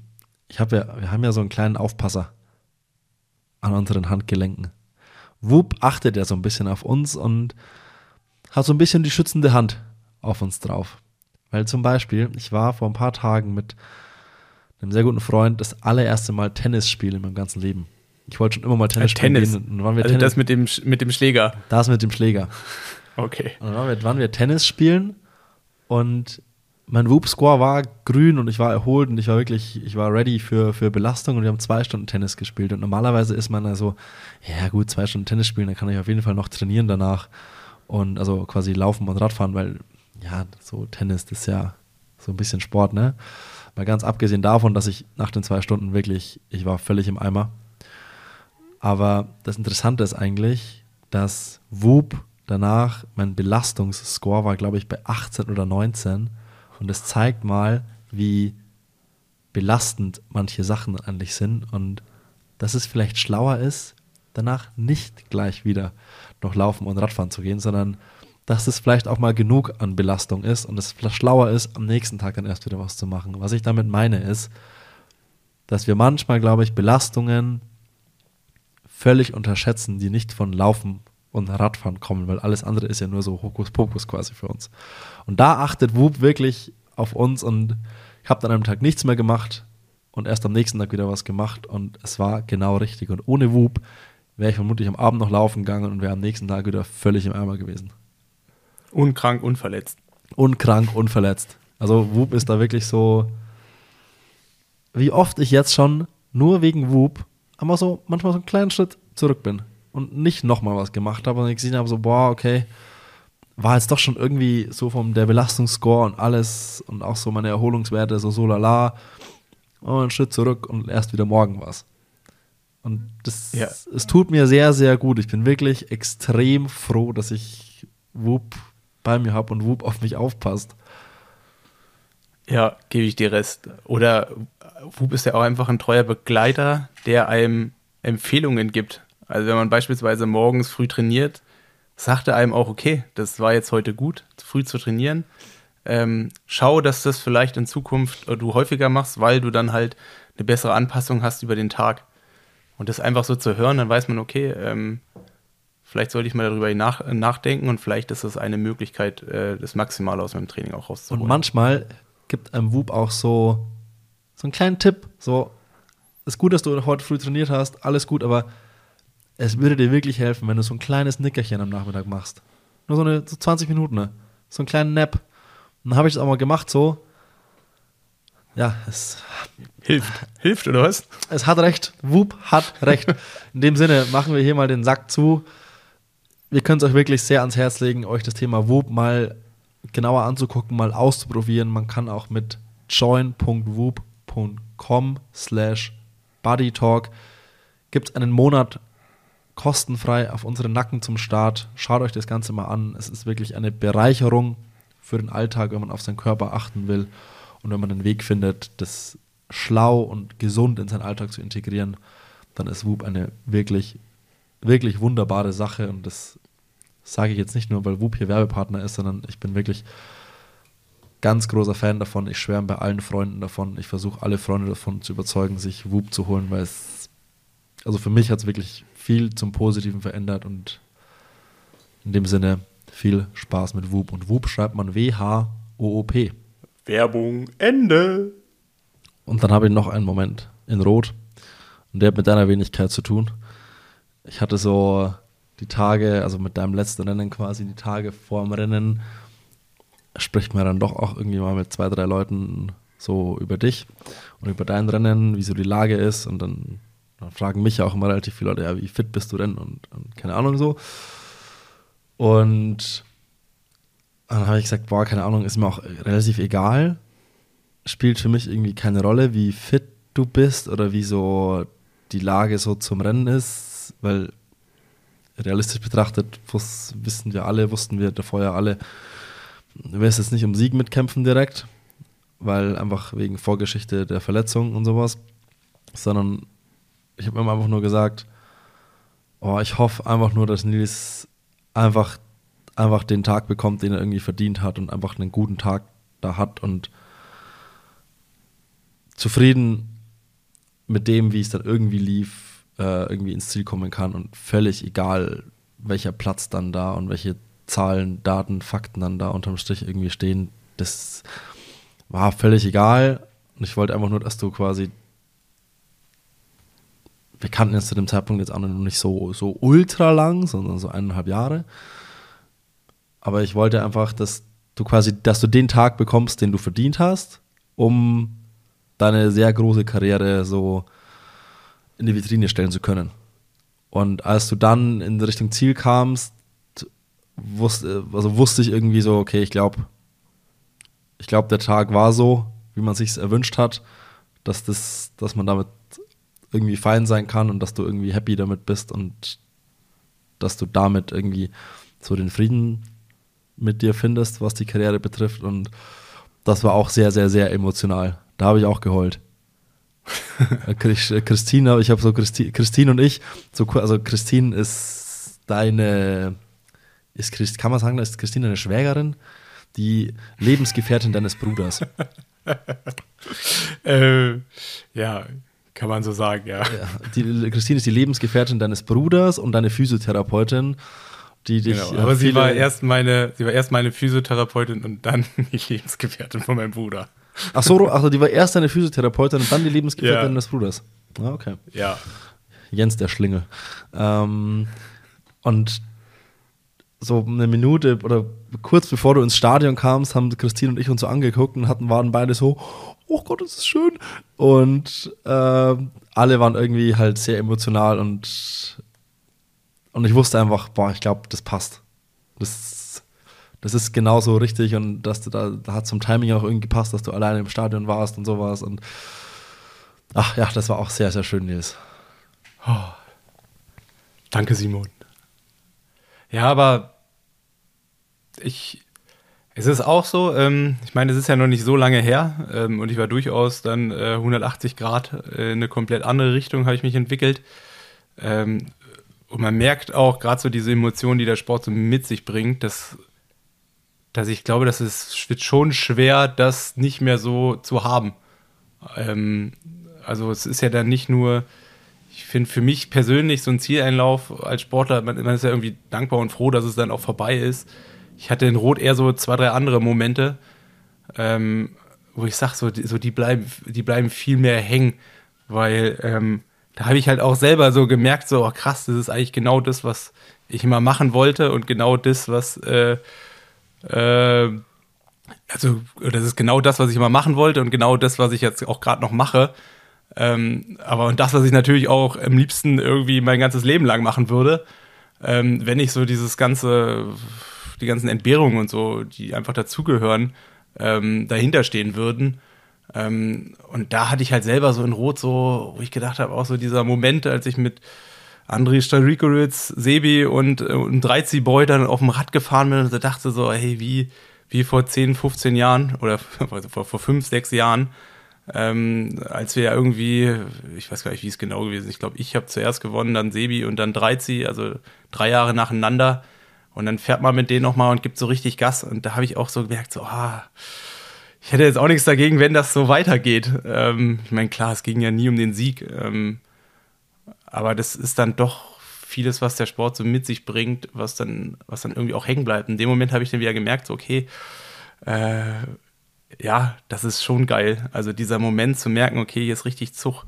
ich hab ja, wir haben ja so einen kleinen Aufpasser an unseren Handgelenken. Whoop achtet ja so ein bisschen auf uns und hat so ein bisschen die schützende Hand auf uns drauf. Weil zum Beispiel, ich war vor ein paar Tagen mit einem sehr guten Freund, das allererste Mal Tennis spielen in meinem ganzen Leben. Ich wollte schon immer mal Tennis Äh, Tennis. spielen. gehen. Und waren wir Also Tennis, das mit dem, mit dem Schläger. das mit dem Schläger. Okay. Und dann waren wir, waren wir Tennis spielen und mein Whoop-Score war grün und ich war erholt und ich war wirklich, ich war ready für, für Belastung und wir haben zwei Stunden Tennis gespielt. Und normalerweise ist man also, ja gut, zwei Stunden Tennis spielen, dann kann ich auf jeden Fall noch trainieren danach. Und also quasi laufen und Radfahren, weil ja, so Tennis, das ist ja so ein bisschen Sport, ne? Mal ganz abgesehen davon, dass ich nach den zwei Stunden wirklich, ich war völlig im Eimer. Aber das Interessante ist eigentlich, dass Whoop danach, mein Belastungsscore war, glaube ich, bei 18 oder 19. Und das zeigt mal, wie belastend manche Sachen eigentlich sind und dass es vielleicht schlauer ist, danach nicht gleich wieder noch laufen und Radfahren zu gehen, sondern dass es vielleicht auch mal genug an Belastung ist und es schlauer ist, am nächsten Tag dann erst wieder was zu machen. Was ich damit meine ist, dass wir manchmal, glaube ich, Belastungen völlig unterschätzen, die nicht von Laufen und Radfahren kommen, weil alles andere ist ja nur so Hokuspokus quasi für uns. Und da achtet Whoop wirklich auf uns und ich habe dann am Tag nichts mehr gemacht und erst am nächsten Tag wieder was gemacht und es war genau richtig. Und ohne Whoop wäre ich vermutlich am Abend noch laufen gegangen und wäre am nächsten Tag wieder völlig im Eimer gewesen. Unkrank, unverletzt. Unkrank, unverletzt. Also Whoop ist da wirklich so, wie oft ich jetzt schon nur wegen Whoop aber so manchmal so einen kleinen Schritt zurück bin und nicht nochmal was gemacht habe und ich gesehen habe, so, boah, okay, war jetzt doch schon irgendwie so vom der Belastungsscore und alles und auch so meine Erholungswerte so so lala und einen Schritt zurück und erst wieder morgen was. Und das, Ja. es tut mir sehr, sehr gut. Ich bin wirklich extrem froh, dass ich Whoop bei mir habe und Whoop auf mich aufpasst. Ja, gebe ich dir Rest. Oder Whoop ist ja auch einfach ein treuer Begleiter, der einem Empfehlungen gibt. Also wenn man beispielsweise morgens früh trainiert, sagt er einem auch, okay, das war jetzt heute gut, früh zu trainieren. Ähm, schau, dass das vielleicht in Zukunft du häufiger machst, weil du dann halt eine bessere Anpassung hast über den Tag. Und das einfach so zu hören, dann weiß man, okay, ähm, vielleicht sollte ich mal darüber nach, nachdenken und vielleicht ist das eine Möglichkeit, äh, das Maximale aus meinem Training auch rauszuholen. Und manchmal gibt einem Whoop auch so, so einen kleinen Tipp. So, ist gut, dass du heute früh trainiert hast, alles gut, aber es würde dir wirklich helfen, wenn du so ein kleines Nickerchen am Nachmittag machst. Nur so eine so 20 Minuten, ne? so einen kleinen Nap. Und dann habe ich es auch mal gemacht, so. Ja, es, Hilft. Hilft, oder was? es hat recht. Whoop hat recht. (laughs) In dem Sinne machen wir hier mal den Sack zu. Wir können es euch wirklich sehr ans Herz legen, euch das Thema Whoop mal genauer anzugucken, mal auszuprobieren. Man kann auch mit join.whoop.com slash bodytalk gibt es einen Monat kostenfrei auf unseren Nacken zum Start. Schaut euch das Ganze mal an. Es ist wirklich eine Bereicherung für den Alltag, wenn man auf seinen Körper achten will und wenn man einen Weg findet, das schlau und gesund in seinen Alltag zu integrieren, dann ist Whoop eine wirklich, wirklich wunderbare Sache und das sage ich jetzt nicht nur, weil Whoop hier Werbepartner ist, sondern ich bin wirklich ganz großer Fan davon. Ich schwärme bei allen Freunden davon. Ich versuche alle Freunde davon zu überzeugen, sich Whoop zu holen, weil es, also für mich hat es wirklich viel zum Positiven verändert und in dem Sinne viel Spaß mit Whoop. Und Whoop schreibt man W-H-O-O-P. Werbung, Ende. Und dann habe ich noch einen Moment in Rot. Und der hat mit deiner Wenigkeit zu tun. Ich hatte so die Tage, also mit deinem letzten Rennen quasi, die Tage vor dem Rennen, spricht man dann doch auch irgendwie mal mit zwei, drei Leuten so über dich und über dein Rennen, wie so die Lage ist. Und dann, dann fragen mich ja auch immer relativ viele Leute, ja, wie fit bist du denn? Und, und keine Ahnung so. Und dann habe ich gesagt, boah, keine Ahnung, ist mir auch relativ egal spielt für mich irgendwie keine Rolle, wie fit du bist oder wie so die Lage so zum Rennen ist, weil realistisch betrachtet wissen wir alle, wussten wir davor ja alle, du wirst jetzt nicht um Sieg mitkämpfen direkt, weil einfach wegen Vorgeschichte der Verletzung und sowas, sondern ich habe mir einfach nur gesagt, oh, ich hoffe einfach nur, dass Nils einfach, einfach den Tag bekommt, den er irgendwie verdient hat und einfach einen guten Tag da hat und zufrieden mit dem, wie es dann irgendwie lief, äh, irgendwie ins Ziel kommen kann und völlig egal, welcher Platz dann da und welche Zahlen, Daten, Fakten dann da unterm Strich irgendwie stehen, das war völlig egal Und ich wollte einfach nur, dass du quasi. Wir kannten jetzt zu dem Zeitpunkt jetzt auch noch nicht so, so ultra lang, sondern so eineinhalb Jahre. Aber ich wollte einfach, dass du quasi, dass du den Tag bekommst, den du verdient hast, um deine sehr große Karriere so in die Vitrine stellen zu können. Und als du dann in Richtung Ziel kamst, wusste, also wusste ich irgendwie so, okay, ich glaube, ich glaube, der Tag war so, wie man sich erwünscht hat, dass das, dass man damit irgendwie fein sein kann und dass du irgendwie happy damit bist und dass du damit irgendwie so den Frieden mit dir findest, was die Karriere betrifft. Und das war auch sehr, sehr, sehr emotional. Da habe ich auch geheult. (laughs) Christine, ich habe so Christi, Christine und ich, so, also Christine ist deine, ist Christ, kann man sagen, ist Christine eine Schwägerin? Die Lebensgefährtin deines Bruders. (laughs) äh, ja, kann man so sagen, ja. ja die, Christine ist die Lebensgefährtin deines Bruders und deine Physiotherapeutin. Die dich, genau, aber sie war erst meine, sie war erst meine Physiotherapeutin und dann (laughs) die Lebensgefährtin von meinem Bruder. Ach so, also die war erst deine Physiotherapeutin und dann die Lebensgefährtin ja. des Bruders. Ah, okay. Ja. Jens der Schlingel. Ähm, und so eine Minute oder kurz bevor du ins Stadion kamst, haben Christine und ich uns so angeguckt und hatten, waren beide so, oh Gott, das ist schön. Und äh, alle waren irgendwie halt sehr emotional und, und ich wusste einfach, boah, ich glaube, das passt. Das, das ist genauso richtig und dass du da, da hat zum Timing auch irgendwie gepasst, dass du alleine im Stadion warst und sowas. Und ach ja, das war auch sehr, sehr schön, Nils. Oh. Danke, Simon. Ja, aber ich, es ist auch so, ähm, ich meine, es ist ja noch nicht so lange her ähm, und ich war durchaus dann äh, 180 Grad äh, in eine komplett andere Richtung, habe ich mich entwickelt. Ähm, und man merkt auch gerade so diese Emotionen, die der Sport so mit sich bringt, dass, dass ich glaube, dass es wird schon schwer, das nicht mehr so zu haben. Ähm, also es ist ja dann nicht nur, ich finde für mich persönlich so ein Zieleinlauf als Sportler, man, man, ist ja irgendwie dankbar und froh, dass es dann auch vorbei ist. Ich hatte in Rot eher so zwei, drei andere Momente, ähm, wo ich sage, so, so die, bleiben, die bleiben viel mehr hängen, weil ähm, da habe ich halt auch selber so gemerkt, so oh krass, das ist eigentlich genau das, was ich immer machen wollte und genau das, was äh, äh, also das ist genau das, was ich immer machen wollte und genau das, was ich jetzt auch gerade noch mache. Ähm, aber und das, was ich natürlich auch am liebsten irgendwie mein ganzes Leben lang machen würde, ähm, wenn ich so dieses ganze, die ganzen Entbehrungen und so, die einfach dazugehören, ähm, dahinter stehen würden. Ähm, und da hatte ich halt selber so in Rot so, wo ich gedacht habe, auch so dieser Moment, als ich mit André Starikoritz, Sebi und, äh, und Dreizi Boy dann auf dem Rad gefahren bin und dachte so, hey, wie, wie vor 10, 15 Jahren oder (laughs) vor, vor 5, 6 Jahren, ähm, als wir ja irgendwie, ich weiß gar nicht, wie es genau gewesen ist, ich glaube, ich habe zuerst gewonnen, dann Sebi und dann Dreizi, also drei Jahre nacheinander. Und dann fährt man mit denen nochmal und gibt so richtig Gas. Und da habe ich auch so gemerkt, so, ah, ich hätte jetzt auch nichts dagegen, wenn das so weitergeht. Ähm, ich meine, klar, es ging ja nie um den Sieg. Ähm, aber das ist dann doch vieles, was der Sport so mit sich bringt, was dann, was dann irgendwie auch hängen bleibt. In dem Moment habe ich dann wieder gemerkt, so, okay, äh, ja, das ist schon geil. Also dieser Moment zu merken, okay, hier ist richtig Zug.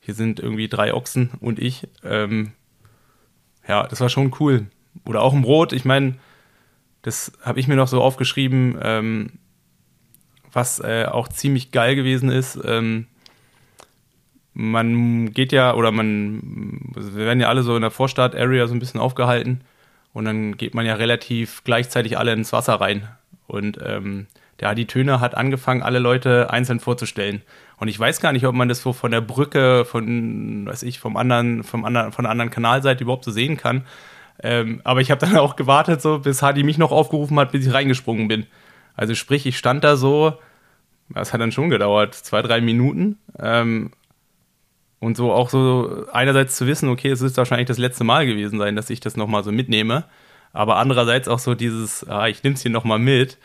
Hier sind irgendwie drei Ochsen und ich. Ähm, ja, das war schon cool. Oder auch im Rot, ich meine, das habe ich mir noch so aufgeschrieben, ähm, was äh, auch ziemlich geil gewesen ist. Ähm, man geht ja, oder man, wir werden ja alle so in der Vorstadt-Area so ein bisschen aufgehalten und dann geht man ja relativ gleichzeitig alle ins Wasser rein. Und ähm, ja, die Töne hat angefangen, alle Leute einzeln vorzustellen. Und ich weiß gar nicht, ob man das so von der Brücke, von, weiß ich, vom anderen, vom anderen, von der anderen Kanalseite überhaupt so sehen kann. Ähm, aber ich habe dann auch gewartet, so bis Hadi mich noch aufgerufen hat, bis ich reingesprungen bin. Also sprich, ich stand da so, das hat dann schon gedauert, zwei, drei Minuten. Ähm, und so auch so einerseits zu wissen, okay, es ist wahrscheinlich das letzte Mal gewesen sein, dass ich das nochmal so mitnehme. Aber andererseits auch so dieses, ah, ich nehme es hier nochmal mit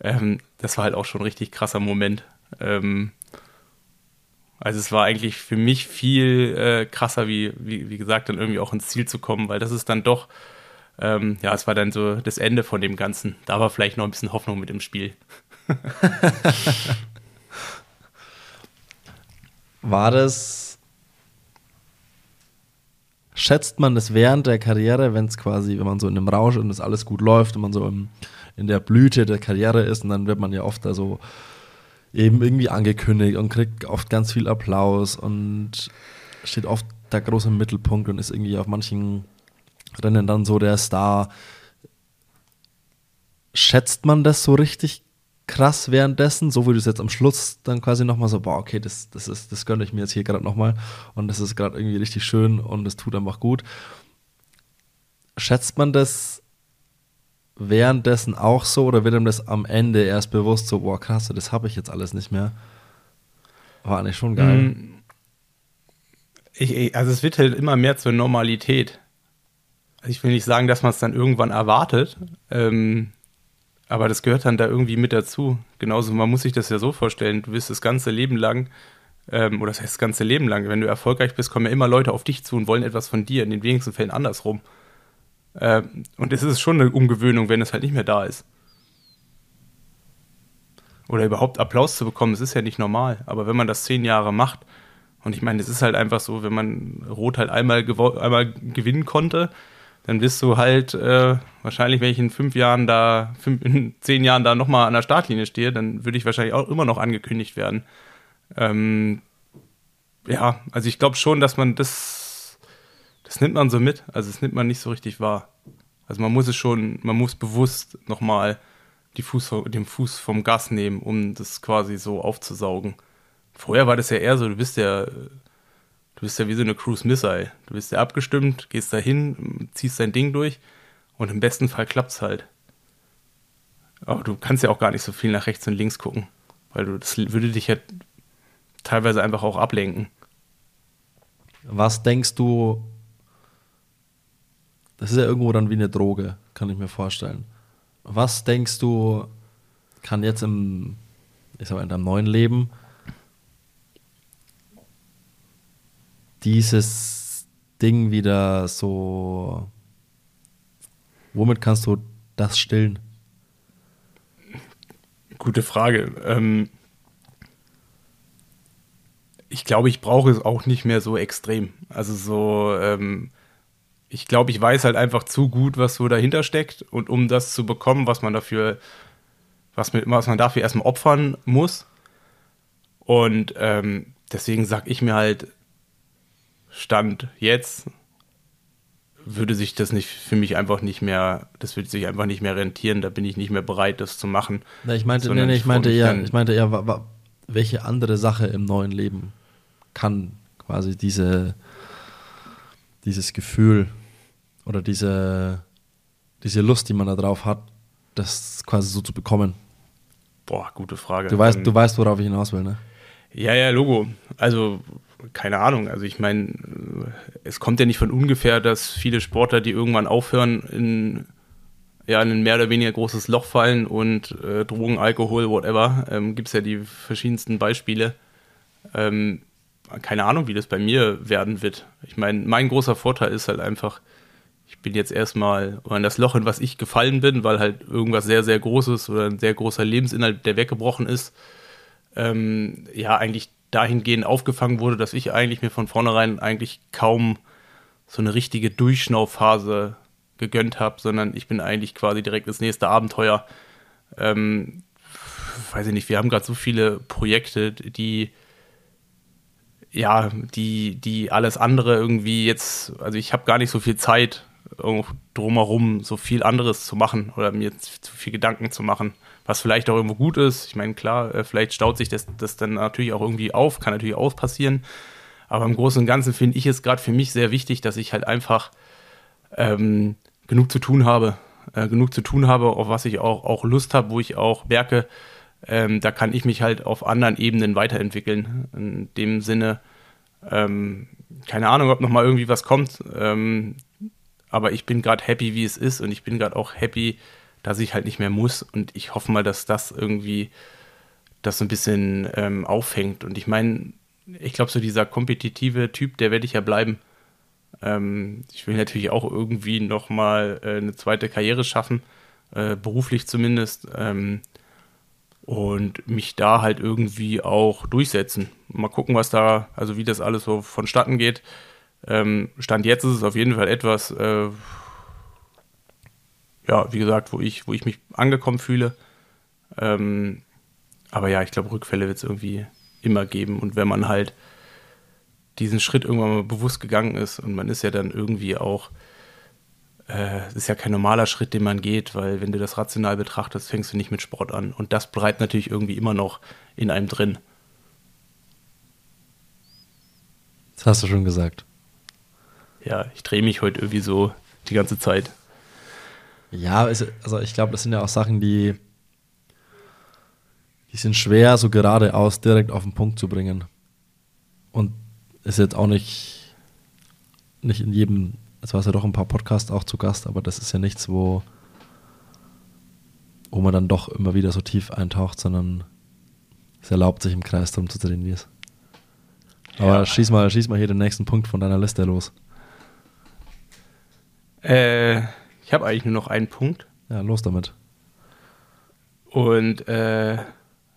ähm, das war halt auch schon ein richtig krasser Moment. Ähm, also es war eigentlich für mich viel äh, krasser, wie, wie, wie gesagt, dann irgendwie auch ins Ziel zu kommen, weil das ist dann doch, ähm, ja, es war dann so das Ende von dem Ganzen. Da war vielleicht noch ein bisschen Hoffnung mit im Spiel. (laughs) war das. Schätzt man das während der Karriere, wenn es quasi, wenn man so in einem Rausch und es alles gut läuft und man so im, in der Blüte der Karriere ist und dann wird man ja oft da so eben irgendwie angekündigt und kriegt oft ganz viel Applaus und steht oft da groß im Mittelpunkt und ist irgendwie auf manchen Rennen dann so der Star. Schätzt man das so richtig krass währenddessen, so wie du es jetzt am Schluss dann quasi nochmal so, boah, okay, das, das, ist, das gönne ich mir jetzt hier gerade nochmal und das ist gerade irgendwie richtig schön und es tut einfach gut. Schätzt man das währenddessen auch so oder wird ihm das am Ende erst bewusst so, boah, krass, das habe ich jetzt alles nicht mehr? War eigentlich schon geil. Mm. Ich, also es wird halt immer mehr zur Normalität. Also ich will nicht sagen, dass man es dann irgendwann erwartet, ähm, aber das gehört dann da irgendwie mit dazu. Genauso, man muss sich das ja so vorstellen, du wirst das ganze Leben lang, ähm, oder das heißt das ganze Leben lang, wenn du erfolgreich bist, kommen ja immer Leute auf dich zu und wollen etwas von dir, in den wenigsten Fällen andersrum. Ähm, und es ist schon eine Umgewöhnung, wenn es halt nicht mehr da ist. Oder überhaupt Applaus zu bekommen, das ist ja nicht normal. Aber wenn man das zehn Jahre macht, und ich meine, es ist halt einfach so, wenn man Rot halt einmal, einmal gewinnen konnte, dann bist du halt äh, wahrscheinlich, wenn ich in fünf Jahren da, fünf, in zehn Jahren da nochmal an der Startlinie stehe, dann würde ich wahrscheinlich auch immer noch angekündigt werden. Ähm, ja, also ich glaube schon, dass man das, das nimmt man so mit, also das nimmt man nicht so richtig wahr. Also man muss es schon, man muss bewusst nochmal Fuß, den Fuß vom Gas nehmen, um das quasi so aufzusaugen. Vorher war das ja eher so, du bist ja Du bist ja wie so eine Cruise Missile. Du bist ja abgestimmt, gehst da hin, ziehst dein Ding durch und im besten Fall klappt's halt. Aber du kannst ja auch gar nicht so viel nach rechts und links gucken, weil du das würde dich ja teilweise einfach auch ablenken. Was denkst du? Das ist ja irgendwo dann wie eine Droge, kann ich mir vorstellen. Was denkst du, kann jetzt im, ich sag mal, in deinem neuen Leben dieses Ding wieder so. Womit kannst du das stillen? Gute Frage. Ähm, ich glaube, ich brauche es auch nicht mehr so extrem. Also so, ähm, ich glaube, ich weiß halt einfach zu gut, was so dahinter steckt. Und um das zu bekommen, was man dafür, was, mit, was man dafür erstmal opfern muss. Und ähm, deswegen sage ich mir halt, Stand jetzt würde sich das nicht für mich einfach nicht mehr, das würde sich einfach nicht mehr rentieren, da bin ich nicht mehr bereit, das zu machen. Na, ich meinte, nee, nee, ich, meinte eher, ich meinte eher, welche andere Sache im neuen Leben kann quasi diese, dieses Gefühl oder diese, diese Lust, die man da drauf hat, das quasi so zu bekommen? Boah, gute Frage. Du weißt, du weißt, worauf ich hinaus will, ne? Ja, ja, Logo. Also keine Ahnung, also ich meine, es kommt ja nicht von ungefähr, dass viele Sportler, die irgendwann aufhören, in, ja, in ein mehr oder weniger großes Loch fallen und äh, Drogen, Alkohol, whatever, ähm, gibt es ja die verschiedensten Beispiele. Ähm, keine Ahnung, wie das bei mir werden wird. Ich meine, mein großer Vorteil ist halt einfach, ich bin jetzt erstmal in das Loch, in was ich gefallen bin, weil halt irgendwas sehr, sehr Großes oder ein sehr großer Lebensinhalt, der weggebrochen ist, ähm, ja, eigentlich dahingehend aufgefangen wurde, dass ich eigentlich mir von vornherein eigentlich kaum so eine richtige Durchschnauphase gegönnt habe, sondern ich bin eigentlich quasi direkt ins nächste Abenteuer. Ähm, weiß ich nicht, wir haben gerade so viele Projekte, die ja, die, die alles andere irgendwie jetzt, also ich habe gar nicht so viel Zeit, drumherum so viel anderes zu machen oder mir zu viel Gedanken zu machen was vielleicht auch irgendwo gut ist. Ich meine, klar, äh, vielleicht staut sich das, das dann natürlich auch irgendwie auf, kann natürlich auch passieren. Aber im Großen und Ganzen finde ich es gerade für mich sehr wichtig, dass ich halt einfach ähm, genug zu tun habe. Äh, genug zu tun habe, auf was ich auch, auch Lust habe, wo ich auch merke, ähm, da kann ich mich halt auf anderen Ebenen weiterentwickeln. In dem Sinne, ähm, keine Ahnung, ob nochmal irgendwie was kommt. Ähm, aber ich bin gerade happy, wie es ist und ich bin gerade auch happy, dass ich halt nicht mehr muss. Und ich hoffe mal, dass das irgendwie das so ein bisschen ähm, aufhängt. Und ich meine, ich glaube, so dieser kompetitive Typ, der werde ich ja bleiben. Ähm, ich will natürlich auch irgendwie nochmal äh, eine zweite Karriere schaffen, äh, beruflich zumindest. Ähm, und mich da halt irgendwie auch durchsetzen. Mal gucken, was da, also wie das alles so vonstatten geht. Ähm, Stand jetzt ist es auf jeden Fall etwas, äh, ja, wie gesagt, wo ich, wo ich mich angekommen fühle. Ähm, aber ja, ich glaube, Rückfälle wird es irgendwie immer geben. Und wenn man halt diesen Schritt irgendwann mal bewusst gegangen ist und man ist ja dann irgendwie auch äh, ist ja kein normaler Schritt, den man geht, weil wenn du das rational betrachtest, fängst du nicht mit Sport an. Und das bleibt natürlich irgendwie immer noch in einem drin. Das hast du schon gesagt. Ja, ich drehe mich heute irgendwie so die ganze Zeit. Ja, also ich glaube, das sind ja auch Sachen, die, die sind schwer, so geradeaus direkt auf den Punkt zu bringen. Und ist jetzt auch nicht, nicht in jedem Jetzt war es ja doch ein paar Podcasts auch zu Gast, aber das ist ja nichts, wo, wo man dann doch immer wieder so tief eintaucht, sondern es erlaubt sich im Kreis drum zu drehen, wie es. Aber ja. schieß, mal, schieß mal hier den nächsten Punkt von deiner Liste los. Äh, ich habe eigentlich nur noch einen Punkt. Ja, los damit. Und äh,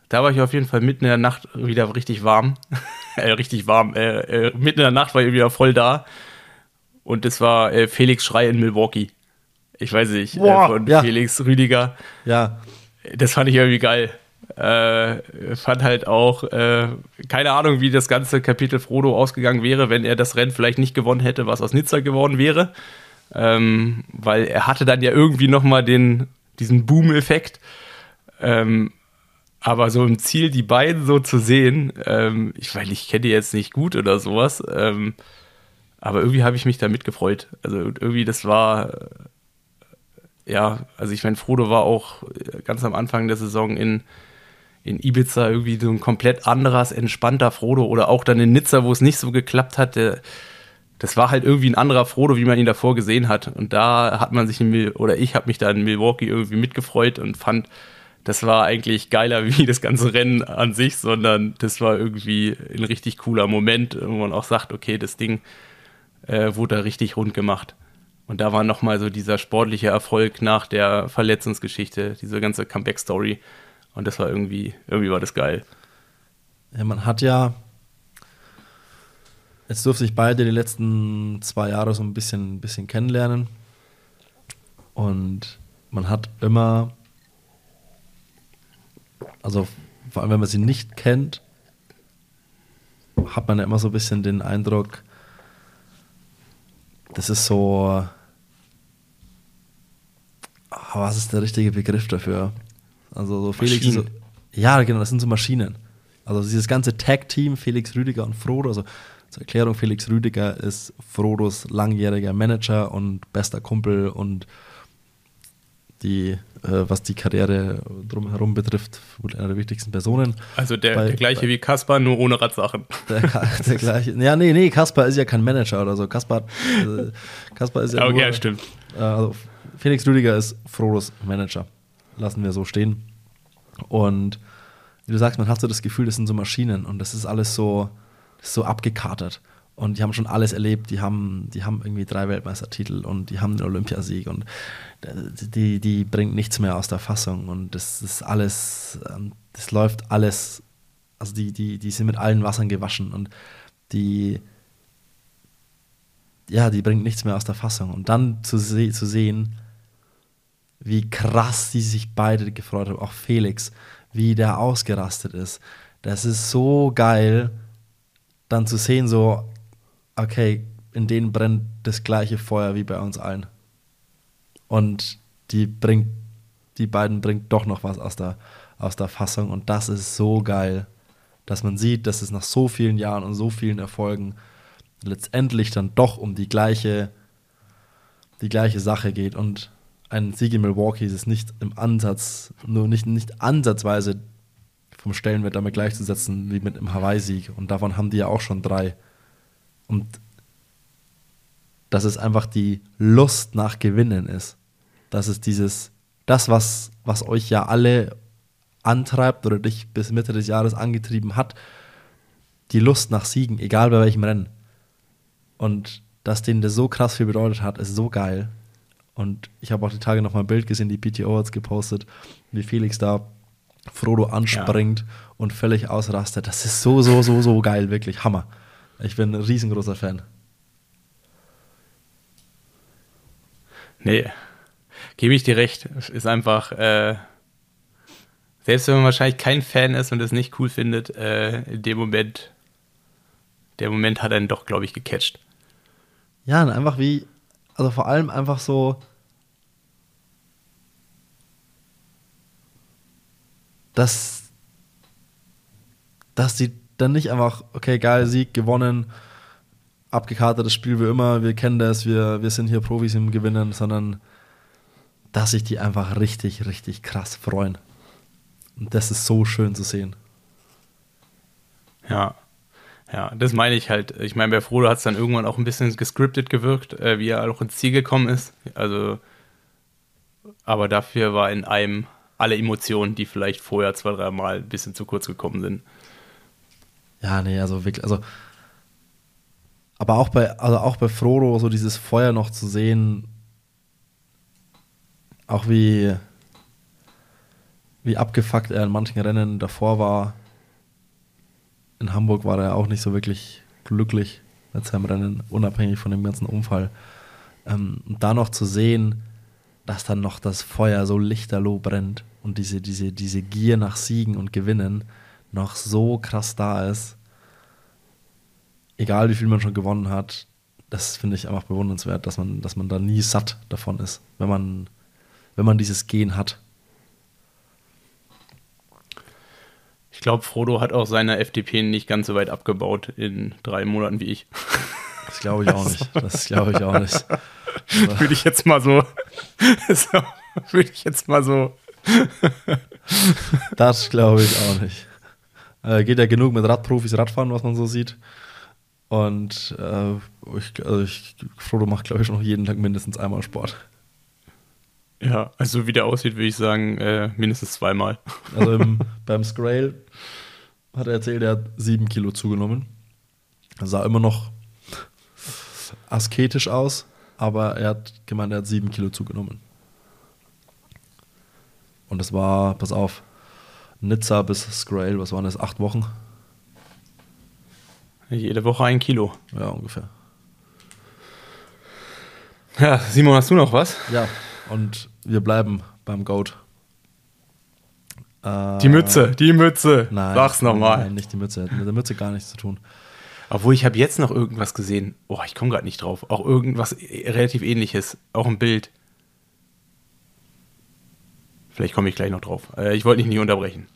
da war ich auf jeden Fall mitten in der Nacht wieder richtig warm. (laughs) äh, richtig warm. Äh, äh, mitten in der Nacht war ich wieder voll da. Und das war äh, Felix Schrei in Milwaukee. Ich weiß nicht, äh, Boah, äh, von ja. Felix Rüdiger. Ja. Das fand ich irgendwie geil. Äh, fand halt auch, äh, keine Ahnung, wie das ganze Kapitel Frodo ausgegangen wäre, wenn er das Rennen vielleicht nicht gewonnen hätte, was aus Nizza geworden wäre. Ähm, weil er hatte dann ja irgendwie nochmal den, diesen Boom-Effekt. Ähm, aber so im Ziel, die beiden so zu sehen, ähm, ich, weil ich kenne die jetzt nicht gut oder sowas, ähm, aber irgendwie habe ich mich da mitgefreut. Also irgendwie, das war, äh, ja, also ich meine, Frodo war auch äh, ganz am Anfang der Saison in, in Ibiza irgendwie so ein komplett anderes, entspannter Frodo oder auch dann in Nizza, wo es nicht so geklappt hat. Der, das war halt irgendwie ein anderer Frodo, wie man ihn davor gesehen hat. Und da hat man sich in, oder ich habe mich da in Milwaukee irgendwie mitgefreut und fand, das war eigentlich geiler wie das ganze Rennen an sich, sondern das war irgendwie ein richtig cooler Moment, wo man auch sagt, okay, das Ding, äh, wurde er richtig rund gemacht. Und da war nochmal so dieser sportliche Erfolg nach der Verletzungsgeschichte, diese ganze Comeback-Story. Und das war irgendwie, irgendwie war das geil. Ja, man hat ja, jetzt durfte ich beide die letzten zwei Jahre so ein bisschen, ein bisschen kennenlernen. Und man hat immer, also vor allem wenn man sie nicht kennt, hat man ja immer so ein bisschen den Eindruck, das ist so. Oh, was ist der richtige Begriff dafür? Also so Felix. So, ja, genau, das sind so Maschinen. Also dieses ganze Tag-Team, Felix Rüdiger und Frodo, also zur Erklärung, Felix Rüdiger ist Frodos langjähriger Manager und bester Kumpel und die, äh, was die Karriere drumherum betrifft, wohl einer der wichtigsten Personen. Also der, bei, der gleiche bei, wie Kaspar, nur ohne Radsachen. Der, (laughs) der, gleiche. Ja, nee, nee, Kaspar ist ja kein Manager oder so. Kaspar, äh, Kaspar ist ja. (laughs) Okay, nur, ja, stimmt. Äh, also Felix Rüdiger ist Frodos Manager. Lassen wir so stehen. Und wie du sagst, man hat so das Gefühl, das sind so Maschinen und das ist alles so, so abgekatert und die haben schon alles erlebt. Die haben, die haben irgendwie drei Weltmeistertitel und die haben den Olympiasieg und die, die bringt nichts mehr aus der Fassung und das ist alles, ähm, das läuft alles, also die, die, die sind mit allen Wassern gewaschen und die, ja, die bringt nichts mehr aus der Fassung. Und dann zu, se zu sehen, wie krass die sich beide gefreut haben, auch Felix, wie der ausgerastet ist. Das ist so geil, dann zu sehen, so, okay, in denen brennt das gleiche Feuer wie bei uns allen. Und die bringt, die beiden bringt doch noch was aus der, aus der Fassung. Und das ist so geil, dass man sieht, dass es nach so vielen Jahren und so vielen Erfolgen letztendlich dann doch um die gleiche, die gleiche Sache geht. Und ein Sieg in Milwaukee ist nicht im Ansatz, nur nicht, nicht ansatzweise vom Stellenwert damit gleichzusetzen wie mit dem Hawaii-Sieg. Und davon haben die ja auch schon drei. Und dass es einfach die Lust nach Gewinnen ist. Dass es dieses, das, was, was euch ja alle antreibt oder dich bis Mitte des Jahres angetrieben hat, die Lust nach Siegen, egal bei welchem Rennen. Und dass denen das so krass viel bedeutet hat, ist so geil. Und ich habe auch die Tage noch mal ein Bild gesehen, die PTO hat es gepostet, wie Felix da Frodo anspringt ja. und völlig ausrastet. Das ist so, so, so, so geil, wirklich Hammer. Ich bin ein riesengroßer Fan. Nee, gebe ich dir recht. Ist einfach, äh, selbst wenn man wahrscheinlich kein Fan ist und es nicht cool findet, äh, in dem Moment, der Moment hat einen doch, glaube ich, gecatcht. Ja, und einfach wie, also vor allem einfach so, dass, dass die dann nicht einfach, okay, geil, Sieg, gewonnen, abgekartetes Spiel wie immer, wir kennen das, wir, wir sind hier Profis im Gewinnen, sondern dass sich die einfach richtig, richtig krass freuen. Und das ist so schön zu sehen. Ja, ja, das meine ich halt. Ich meine, bei Frodo hat es dann irgendwann auch ein bisschen gescriptet gewirkt, äh, wie er auch ins Ziel gekommen ist. Also, aber dafür war in einem alle Emotionen, die vielleicht vorher zwei, drei Mal ein bisschen zu kurz gekommen sind. Ja, nee, also wirklich, also aber auch bei, also auch bei Frodo, so dieses Feuer noch zu sehen, auch wie, wie abgefuckt er in manchen Rennen davor war. In Hamburg war er auch nicht so wirklich glücklich mit seinem Rennen, unabhängig von dem ganzen Unfall. Ähm, und da noch zu sehen, dass dann noch das Feuer so lichterloh brennt und diese, diese, diese Gier nach Siegen und Gewinnen noch so krass da ist egal wie viel man schon gewonnen hat, das finde ich einfach bewundernswert, dass man, dass man da nie satt davon ist, wenn man, wenn man dieses Gen hat. Ich glaube, Frodo hat auch seine FDP nicht ganz so weit abgebaut in drei Monaten wie ich. Das glaube ich auch nicht. Das glaube ich auch nicht. (laughs) Würde ich jetzt mal (laughs) so. Würde ich jetzt mal so. (laughs) das glaube ich auch nicht. Äh, geht ja genug mit Radprofis Radfahren, was man so sieht. Und äh, ich, also ich, Frodo macht, glaube ich, noch jeden Tag mindestens einmal Sport. Ja, also wie der aussieht, würde ich sagen, äh, mindestens zweimal. Also im, (laughs) beim Scrail hat er erzählt, er hat sieben Kilo zugenommen. Er sah immer noch asketisch aus, aber er hat gemeint, er hat sieben Kilo zugenommen. Und das war, pass auf, Nizza bis Scrail, was waren das, acht Wochen? Jede Woche ein Kilo. Ja, ungefähr. Ja, Simon, hast du noch was? Ja, und wir bleiben beim Goat. Äh, die Mütze, die Mütze. Nein, Sag's nochmal. Nein, nicht die Mütze. Hat mit der Mütze gar nichts zu tun. Obwohl, ich habe jetzt noch irgendwas gesehen. Oh, ich komme gerade nicht drauf. Auch irgendwas relativ ähnliches. Auch ein Bild. Vielleicht komme ich gleich noch drauf. Äh, ich wollte dich nicht unterbrechen.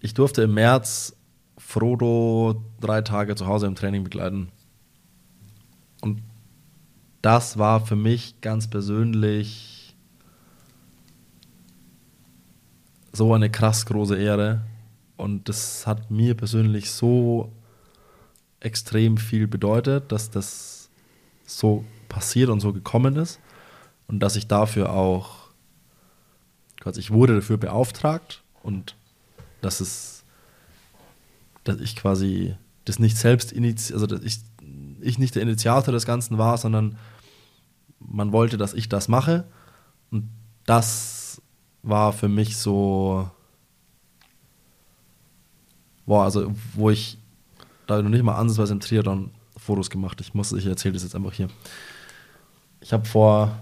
Ich durfte im März Frodo drei Tage zu Hause im Training begleiten. Und das war für mich ganz persönlich so eine krass große Ehre. Und das hat mir persönlich so extrem viel bedeutet, dass das so passiert und so gekommen ist. Und dass ich dafür auch, quasi, ich wurde dafür beauftragt und dass es dass ich quasi das nicht selbst initiiert, also dass ich, ich nicht der Initiator des Ganzen war, sondern man wollte, dass ich das mache. Und das war für mich so, boah, also wo ich da noch nicht mal ansatzweise im Triathlon Fotos gemacht. Ich muss, ich erzähle das jetzt einfach hier. Ich habe vor,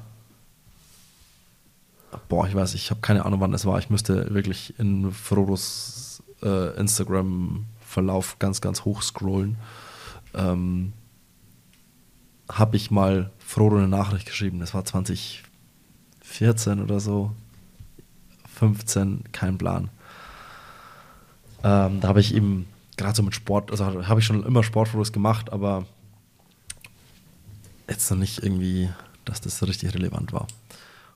boah, ich weiß, ich habe keine Ahnung, wann es war. Ich müsste wirklich in Frodos äh, Instagram Verlauf ganz, ganz hoch scrollen, ähm, habe ich mal Frodo eine Nachricht geschrieben. Das war 2014 oder so. 15, kein Plan. Ähm, da habe ich ihm gerade so mit Sport, also habe ich schon immer Sportfotos gemacht, aber jetzt noch nicht irgendwie, dass das richtig relevant war.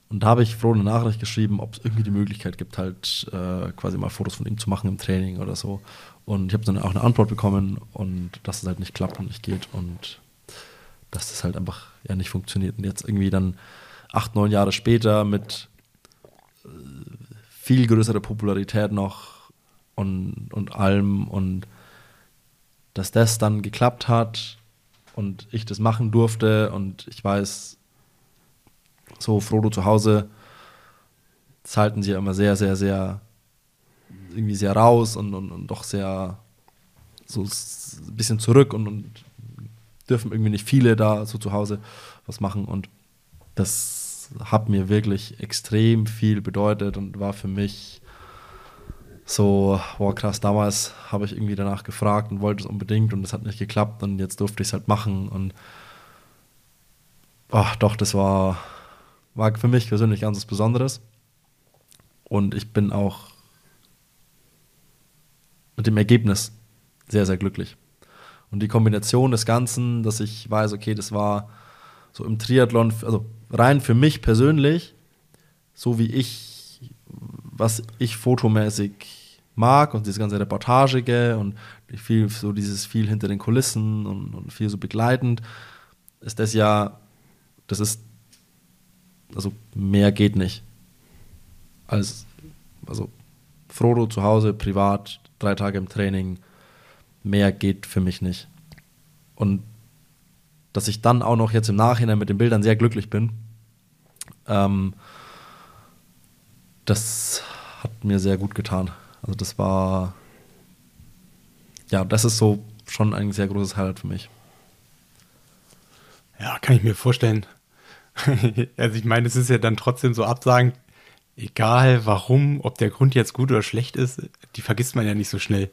Und da habe ich Frodo eine Nachricht geschrieben, ob es irgendwie die Möglichkeit gibt, halt äh, quasi mal Fotos von ihm zu machen im Training oder so. Und ich habe dann auch eine Antwort bekommen und dass es halt nicht klappt und nicht geht und dass das halt einfach ja nicht funktioniert. Und jetzt irgendwie dann acht, neun Jahre später mit äh, viel größerer Popularität noch und, und allem und dass das dann geklappt hat und ich das machen durfte und ich weiß, so Frodo zu Hause das halten sie ja immer sehr, sehr, sehr irgendwie sehr raus und, und, und doch sehr so ein bisschen zurück und, und dürfen irgendwie nicht viele da so zu Hause was machen. Und das hat mir wirklich extrem viel bedeutet und war für mich so, boah krass, damals habe ich irgendwie danach gefragt und wollte es unbedingt und es hat nicht geklappt und jetzt durfte ich es halt machen und ach doch, das war, war für mich persönlich ganz was Besonderes und ich bin auch mit dem Ergebnis sehr, sehr glücklich. Und die Kombination des Ganzen, dass ich weiß, okay, das war so im Triathlon, also rein für mich persönlich, so wie ich, was ich fotomäßig mag und diese ganze Reportagige und viel, so dieses viel hinter den Kulissen und, und viel so begleitend, ist das ja, das ist, also mehr geht nicht. Als, also Frodo zu Hause, privat, drei Tage im Training, mehr geht für mich nicht. Und dass ich dann auch noch jetzt im Nachhinein mit den Bildern sehr glücklich bin, ähm, das hat mir sehr gut getan. Also das war, ja, das ist so schon ein sehr großes Highlight für mich. Ja, kann ich mir vorstellen. (laughs) also ich meine, es ist ja dann trotzdem so absagend, egal warum, ob der Grund jetzt gut oder schlecht ist, die vergisst man ja nicht so schnell.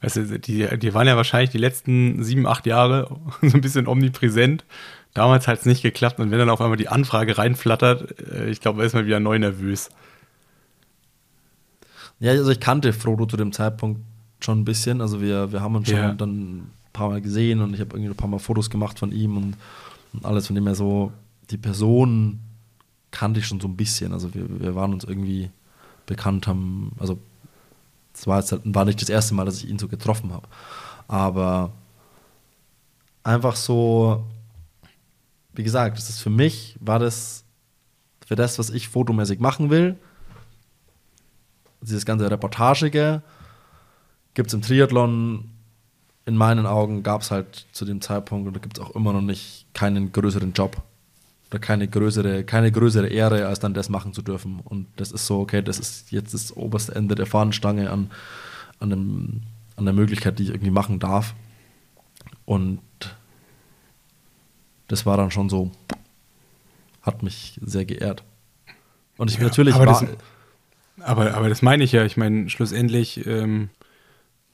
Weißt du, die, die waren ja wahrscheinlich die letzten sieben, acht Jahre (laughs) so ein bisschen omnipräsent. Damals hat es nicht geklappt und wenn dann auf einmal die Anfrage reinflattert, äh, ich glaube, ist man wieder neu nervös. Ja, also ich kannte Frodo zu dem Zeitpunkt schon ein bisschen. Also wir, wir haben uns schon ja. dann ein paar Mal gesehen und ich habe irgendwie ein paar Mal Fotos gemacht von ihm und, und alles, von dem er so, die Person kannte ich schon so ein bisschen. Also wir, wir waren uns irgendwie bekannt, haben, also es war, jetzt halt, war nicht das erste Mal, dass ich ihn so getroffen habe. Aber einfach so, wie gesagt, das ist für mich, war das für das, was ich fotomäßig machen will. Dieses ganze Reportagige gibt es im Triathlon, in meinen Augen gab es halt zu dem Zeitpunkt, und da gibt es auch immer noch nicht keinen größeren Job oder keine größere, keine größere Ehre, als dann das machen zu dürfen. Und das ist so, okay, das ist jetzt das oberste Ende der Fahnenstange an, an, einem, an der Möglichkeit, die ich irgendwie machen darf. Und das war dann schon so, hat mich sehr geehrt. Und ich ja, natürlich aber war, das, aber, aber das meine ich ja. Ich meine, schlussendlich, ähm,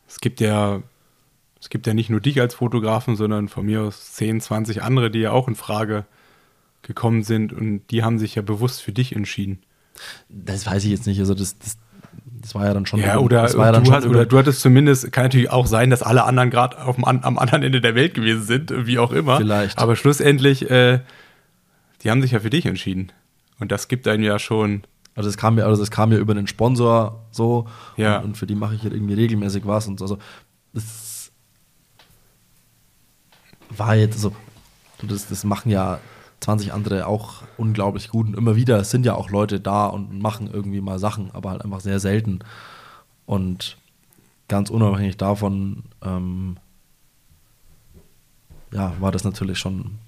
es gibt ja es gibt ja nicht nur dich als Fotografen, sondern von mir aus 10, 20 andere, die ja auch in Frage gekommen sind und die haben sich ja bewusst für dich entschieden. Das weiß ich jetzt nicht. Also das, das, das war ja dann schon. Ja, oder, ja du, hast, oder du hattest zumindest, kann natürlich auch sein, dass alle anderen gerade am anderen Ende der Welt gewesen sind, wie auch immer. Vielleicht. Aber schlussendlich, äh, die haben sich ja für dich entschieden. Und das gibt einem ja schon. Also es kam ja, also das kam ja über einen Sponsor so ja. und, und für die mache ich halt irgendwie regelmäßig was und so. Also das war jetzt so, das, das machen ja 20 andere auch unglaublich gut. Und immer wieder sind ja auch Leute da und machen irgendwie mal Sachen, aber halt einfach sehr selten. Und ganz unabhängig davon, ähm, ja, war das natürlich schon,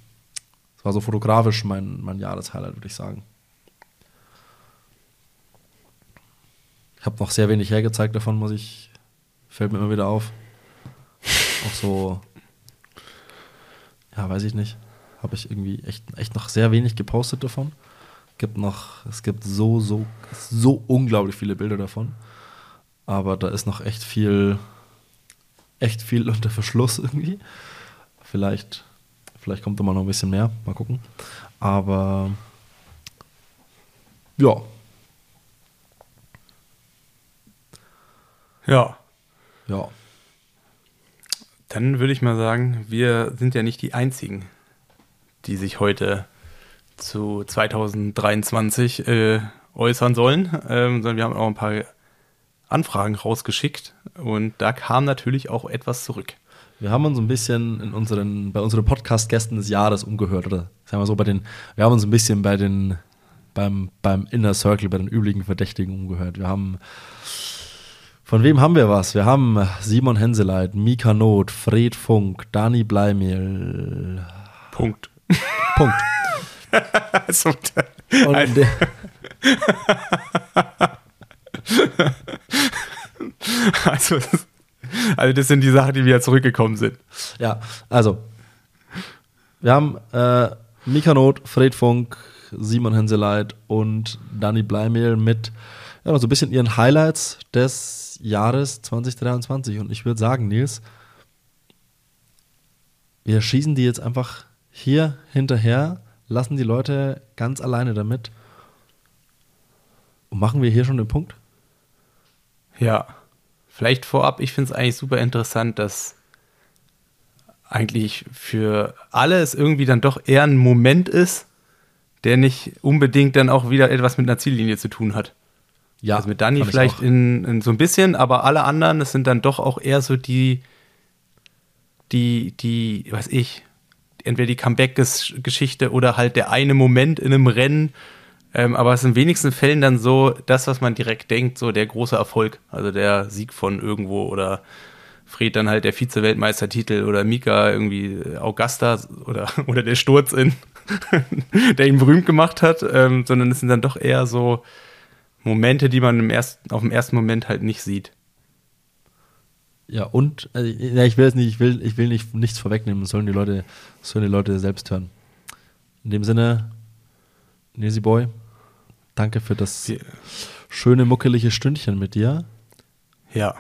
es war so fotografisch mein, mein Jahreshighlight, würde ich sagen. Ich habe noch sehr wenig hergezeigt davon, muss ich, fällt mir immer wieder auf. Auch so, ja, weiß ich nicht habe ich irgendwie echt, echt noch sehr wenig gepostet davon. Gibt noch, es gibt so, so, so unglaublich viele Bilder davon. Aber da ist noch echt viel, echt viel (laughs) unter Verschluss irgendwie. Vielleicht, vielleicht kommt da mal noch ein bisschen mehr. Mal gucken. Aber ja. Ja. Ja. Dann würde ich mal sagen, wir sind ja nicht die Einzigen, die sich heute zu 2023 äh, äußern sollen, ähm, sondern wir haben auch ein paar Anfragen rausgeschickt und da kam natürlich auch etwas zurück. Wir haben uns ein bisschen in unseren, bei unseren Podcast-Gästen des Jahres umgehört, oder sagen wir so, bei den, wir haben uns ein bisschen bei den, beim, beim Inner Circle, bei den üblichen Verdächtigen umgehört. Wir haben, von wem haben wir was? Wir haben Simon Henseleit, Mika Not, Fred Funk, Dani Bleimehl. Punkt. Punkt. (laughs) und, der, (laughs) also, das, also, das sind die Sachen, die wieder zurückgekommen sind. Ja, also, wir haben äh, Mika Not, Fred Funk, Simon Henseleit und Dani Bleimehl mit ja, so ein bisschen ihren Highlights des Jahres 2023. Und ich würde sagen, Nils, wir schießen die jetzt einfach hier hinterher, lassen die Leute ganz alleine damit. Und machen wir hier schon den Punkt? Ja, vielleicht vorab, ich finde es eigentlich super interessant, dass eigentlich für alle es irgendwie dann doch eher ein Moment ist, der nicht unbedingt dann auch wieder etwas mit einer Ziellinie zu tun hat. Ja, also mit Dani vielleicht in, in, so ein bisschen, aber alle anderen, das sind dann doch auch eher so die, die, die, weiß ich, entweder die Comeback-Geschichte oder halt der eine Moment in einem Rennen. Ähm, aber es ist in wenigsten Fällen dann so das, was man direkt denkt, so der große Erfolg, also der Sieg von irgendwo oder Fred dann halt der Vize-Weltmeistertitel oder Mika irgendwie Augusta oder, (laughs) oder der Sturz in, (laughs) der ihn berühmt gemacht hat, ähm, sondern es sind dann doch eher so Momente, die man im ersten, auf dem ersten Moment halt nicht sieht. Ja, und ja, ich will es nicht, ich will, ich will nicht, nichts vorwegnehmen, das sollen die Leute, sollen die Leute selbst hören. In dem Sinne, Nesi Boy, danke für das die, schöne, muckelige Stündchen mit dir. Ja.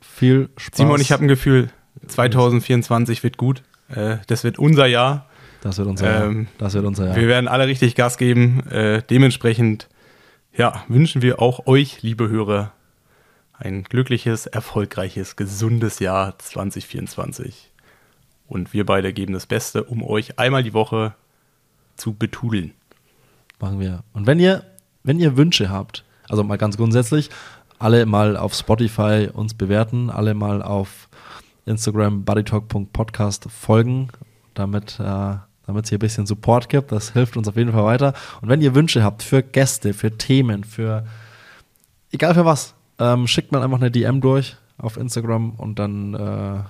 Viel Spaß. Simon, ich habe ein Gefühl, 2024 wird gut. Äh, das wird unser Jahr. Das wird unser ähm, Jahr. Das wird unser Jahr. Wir werden alle richtig Gas geben. Äh, dementsprechend ja, wünschen wir auch euch, liebe Hörer, ein glückliches, erfolgreiches, gesundes Jahr 2024. Und wir beide geben das Beste, um euch einmal die Woche zu betudeln. Machen wir. Und wenn ihr, wenn ihr Wünsche habt, also mal ganz grundsätzlich, alle mal auf Spotify uns bewerten, alle mal auf Instagram buddytalk.podcast folgen, damit äh, damit es hier ein bisschen Support gibt. Das hilft uns auf jeden Fall weiter. Und wenn ihr Wünsche habt für Gäste, für Themen, für egal für was, ähm, schickt man einfach eine DM durch auf Instagram und dann äh,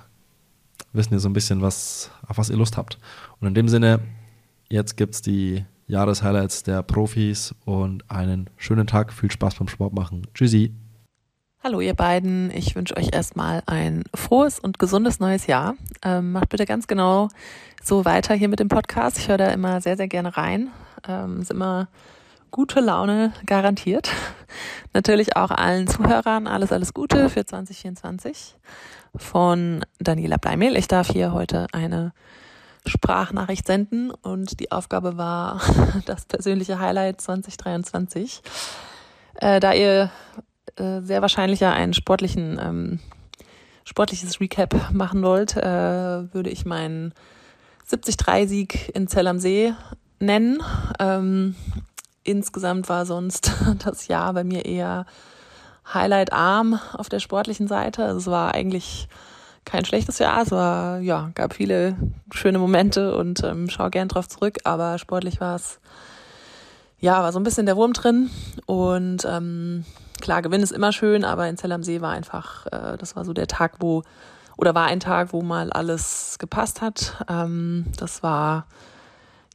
wissen wir so ein bisschen, was, auf was ihr Lust habt. Und in dem Sinne, jetzt gibt es die Jahreshighlights der Profis und einen schönen Tag. Viel Spaß beim Sport machen. Tschüssi. Hallo ihr beiden, ich wünsche euch erstmal ein frohes und gesundes neues Jahr. Ähm, macht bitte ganz genau so weiter hier mit dem Podcast. Ich höre da immer sehr, sehr gerne rein. Ähm, ist immer gute Laune garantiert. (laughs) Natürlich auch allen Zuhörern alles, alles Gute für 2024 von Daniela Bleimehl. Ich darf hier heute eine Sprachnachricht senden und die Aufgabe war (laughs) das persönliche Highlight 2023. Äh, da ihr äh, sehr wahrscheinlich ja einen sportlichen, ähm, sportliches Recap machen wollt, äh, würde ich meinen 70-3-Sieg in Zell am See nennen. Ähm, insgesamt war sonst (laughs) das Jahr bei mir eher Highlight-arm auf der sportlichen Seite. Also es war eigentlich kein schlechtes Jahr. Es war, ja, gab viele schöne Momente und ähm, schau gern drauf zurück, aber sportlich war es, ja, war so ein bisschen der Wurm drin und ähm, klar, Gewinn ist immer schön, aber in Zell am See war einfach, äh, das war so der Tag, wo, oder war ein Tag, wo mal alles gepasst hat. Ähm, das war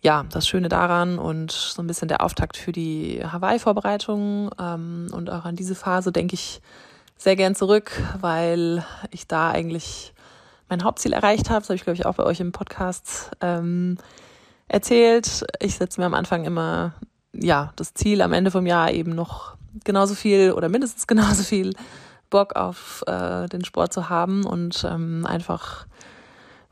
ja das Schöne daran und so ein bisschen der Auftakt für die Hawaii-Vorbereitung. Ähm, und auch an diese Phase denke ich sehr gern zurück, weil ich da eigentlich mein Hauptziel erreicht habe. Das habe ich, glaube ich, auch bei euch im Podcast ähm, erzählt. Ich setze mir am Anfang immer ja das Ziel am Ende vom Jahr eben noch genauso viel oder mindestens (laughs) genauso viel Bock auf äh, den Sport zu haben und ähm, einfach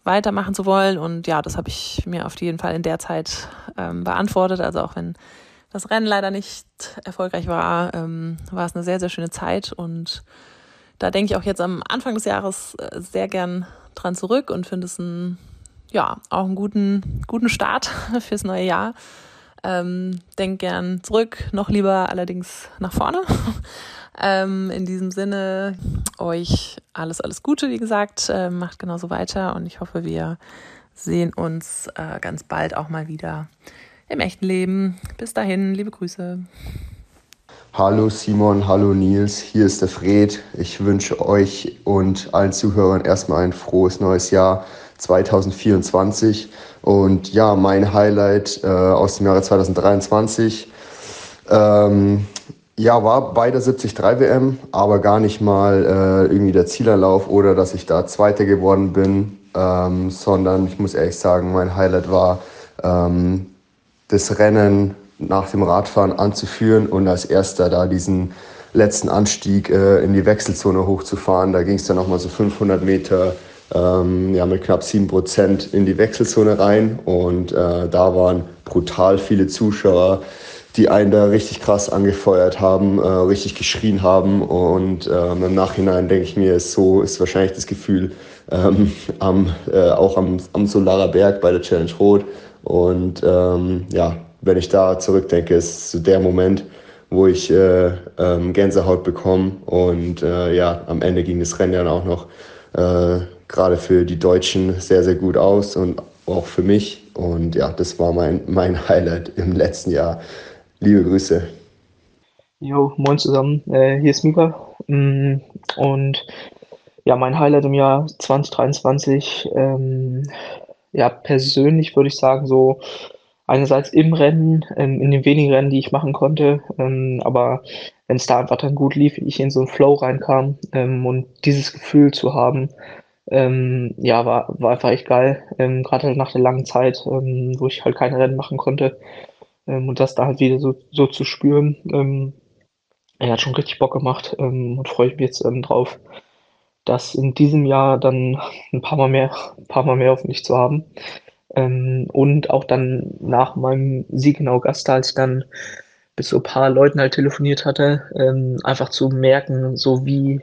weitermachen zu wollen. Und ja, das habe ich mir auf jeden Fall in der Zeit ähm, beantwortet. Also auch wenn das Rennen leider nicht erfolgreich war, ähm, war es eine sehr, sehr schöne Zeit. Und da denke ich auch jetzt am Anfang des Jahres äh, sehr gern dran zurück und finde es ein, ja, auch einen guten, guten Start (laughs) fürs neue Jahr. Ähm, denk gern zurück, noch lieber allerdings nach vorne. (laughs) ähm, in diesem Sinne, euch alles, alles Gute, wie gesagt. Äh, macht genauso weiter und ich hoffe, wir sehen uns äh, ganz bald auch mal wieder im echten Leben. Bis dahin, liebe Grüße. Hallo Simon, hallo Nils, hier ist der Fred. Ich wünsche euch und allen Zuhörern erstmal ein frohes neues Jahr 2024. Und ja, mein Highlight äh, aus dem Jahre 2023 Ähm, ja, war bei der 73 WM, aber gar nicht mal äh, irgendwie der Zielerlauf oder dass ich da Zweiter geworden bin, ähm, sondern ich muss ehrlich sagen, mein Highlight war ähm, das Rennen nach dem Radfahren anzuführen und als erster da diesen letzten Anstieg äh, in die Wechselzone hochzufahren. Da ging es dann nochmal so 500 Meter ähm, ja, mit knapp 7 Prozent in die Wechselzone rein und äh, da waren brutal viele Zuschauer, die einen da richtig krass angefeuert haben, äh, richtig geschrien haben und ähm, im Nachhinein denke ich mir, so ist wahrscheinlich das Gefühl ähm, (laughs) am, äh, auch am, am Solarer Berg bei der Challenge Rot und ähm, ja, wenn ich da zurückdenke, ist so der Moment, wo ich äh, ähm, Gänsehaut bekomme. Und äh, ja, am Ende ging das Rennen dann auch noch äh, gerade für die Deutschen sehr, sehr gut aus und auch für mich. Und ja, das war mein, mein Highlight im letzten Jahr. Liebe Grüße. Jo, moin zusammen. Äh, hier ist Mika. Mm, und ja, mein Highlight im Jahr 2023, ähm, ja, persönlich würde ich sagen, so einerseits im Rennen, ähm, in den wenigen Rennen, die ich machen konnte, ähm, aber wenn es da einfach dann gut lief, ich in so einen Flow reinkam ähm, und dieses Gefühl zu haben, ähm, ja, war, war einfach echt geil, ähm, gerade halt nach der langen Zeit, ähm, wo ich halt keine Rennen machen konnte und das da halt wieder so, so zu spüren, er hat schon richtig Bock gemacht und freue mich jetzt drauf, das in diesem Jahr dann ein paar Mal mehr, ein paar Mal mehr auf mich zu haben. Ähm, und auch dann nach meinem Sieg in Augusta, als ich dann bis so ein paar Leuten halt telefoniert hatte, ähm, einfach zu merken, so wie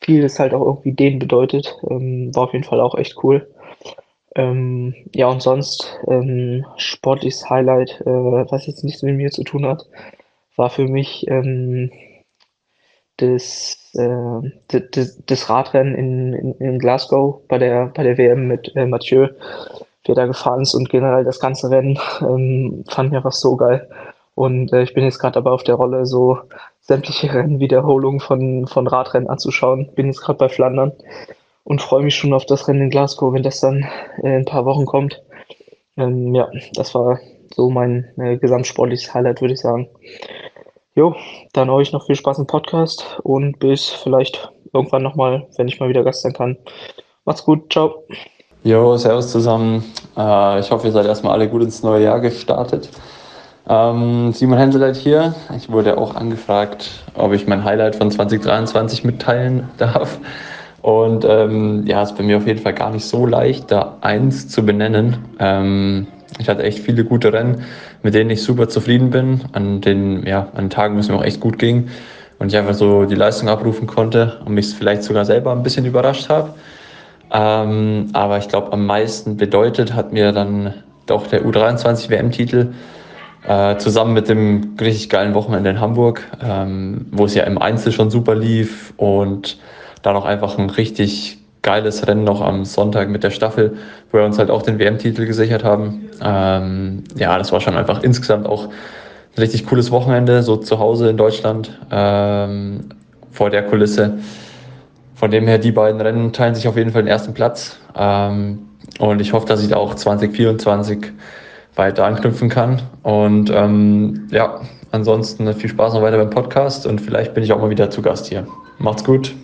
viel es halt auch irgendwie denen bedeutet, ähm, war auf jeden Fall auch echt cool. Ähm, ja, und sonst ähm, sportliches Highlight, äh, was jetzt nichts mit mir zu tun hat, war für mich ähm, das, äh, das, das Radrennen in, in, in, Glasgow bei der, bei der WM mit äh, Mathieu wir da gefahren ist und generell das ganze Rennen ähm, fand ich einfach so geil. Und äh, ich bin jetzt gerade dabei auf der Rolle, so sämtliche Rennwiederholungen von, von Radrennen anzuschauen. Bin jetzt gerade bei Flandern und freue mich schon auf das Rennen in Glasgow, wenn das dann äh, in ein paar Wochen kommt. Ähm, ja, das war so mein äh, gesamtsportliches Highlight, würde ich sagen. Jo, dann euch noch viel Spaß im Podcast und bis vielleicht irgendwann nochmal, wenn ich mal wieder Gast sein kann. Macht's gut, ciao. Jo, servus zusammen. Äh, ich hoffe, ihr seid erstmal alle gut ins neue Jahr gestartet. Ähm, Simon Henseleit hier. Ich wurde auch angefragt, ob ich mein Highlight von 2023 mitteilen darf. Und ähm, ja, ist bei mir auf jeden Fall gar nicht so leicht, da eins zu benennen. Ähm, ich hatte echt viele gute Rennen, mit denen ich super zufrieden bin, an den, ja, an Tagen, wo es mir auch echt gut ging und ich einfach so die Leistung abrufen konnte und mich vielleicht sogar selber ein bisschen überrascht habe. Ähm, aber ich glaube, am meisten bedeutet hat mir dann doch der U23 WM-Titel äh, zusammen mit dem richtig geilen Wochenende in Hamburg, ähm, wo es ja im Einzel schon super lief und dann noch einfach ein richtig geiles Rennen noch am Sonntag mit der Staffel, wo wir uns halt auch den WM-Titel gesichert haben. Ähm, ja, das war schon einfach insgesamt auch ein richtig cooles Wochenende, so zu Hause in Deutschland ähm, vor der Kulisse. Von dem her, die beiden Rennen teilen sich auf jeden Fall den ersten Platz. Ähm, und ich hoffe, dass ich da auch 2024 weiter anknüpfen kann. Und ähm, ja, ansonsten viel Spaß noch weiter beim Podcast und vielleicht bin ich auch mal wieder zu Gast hier. Macht's gut.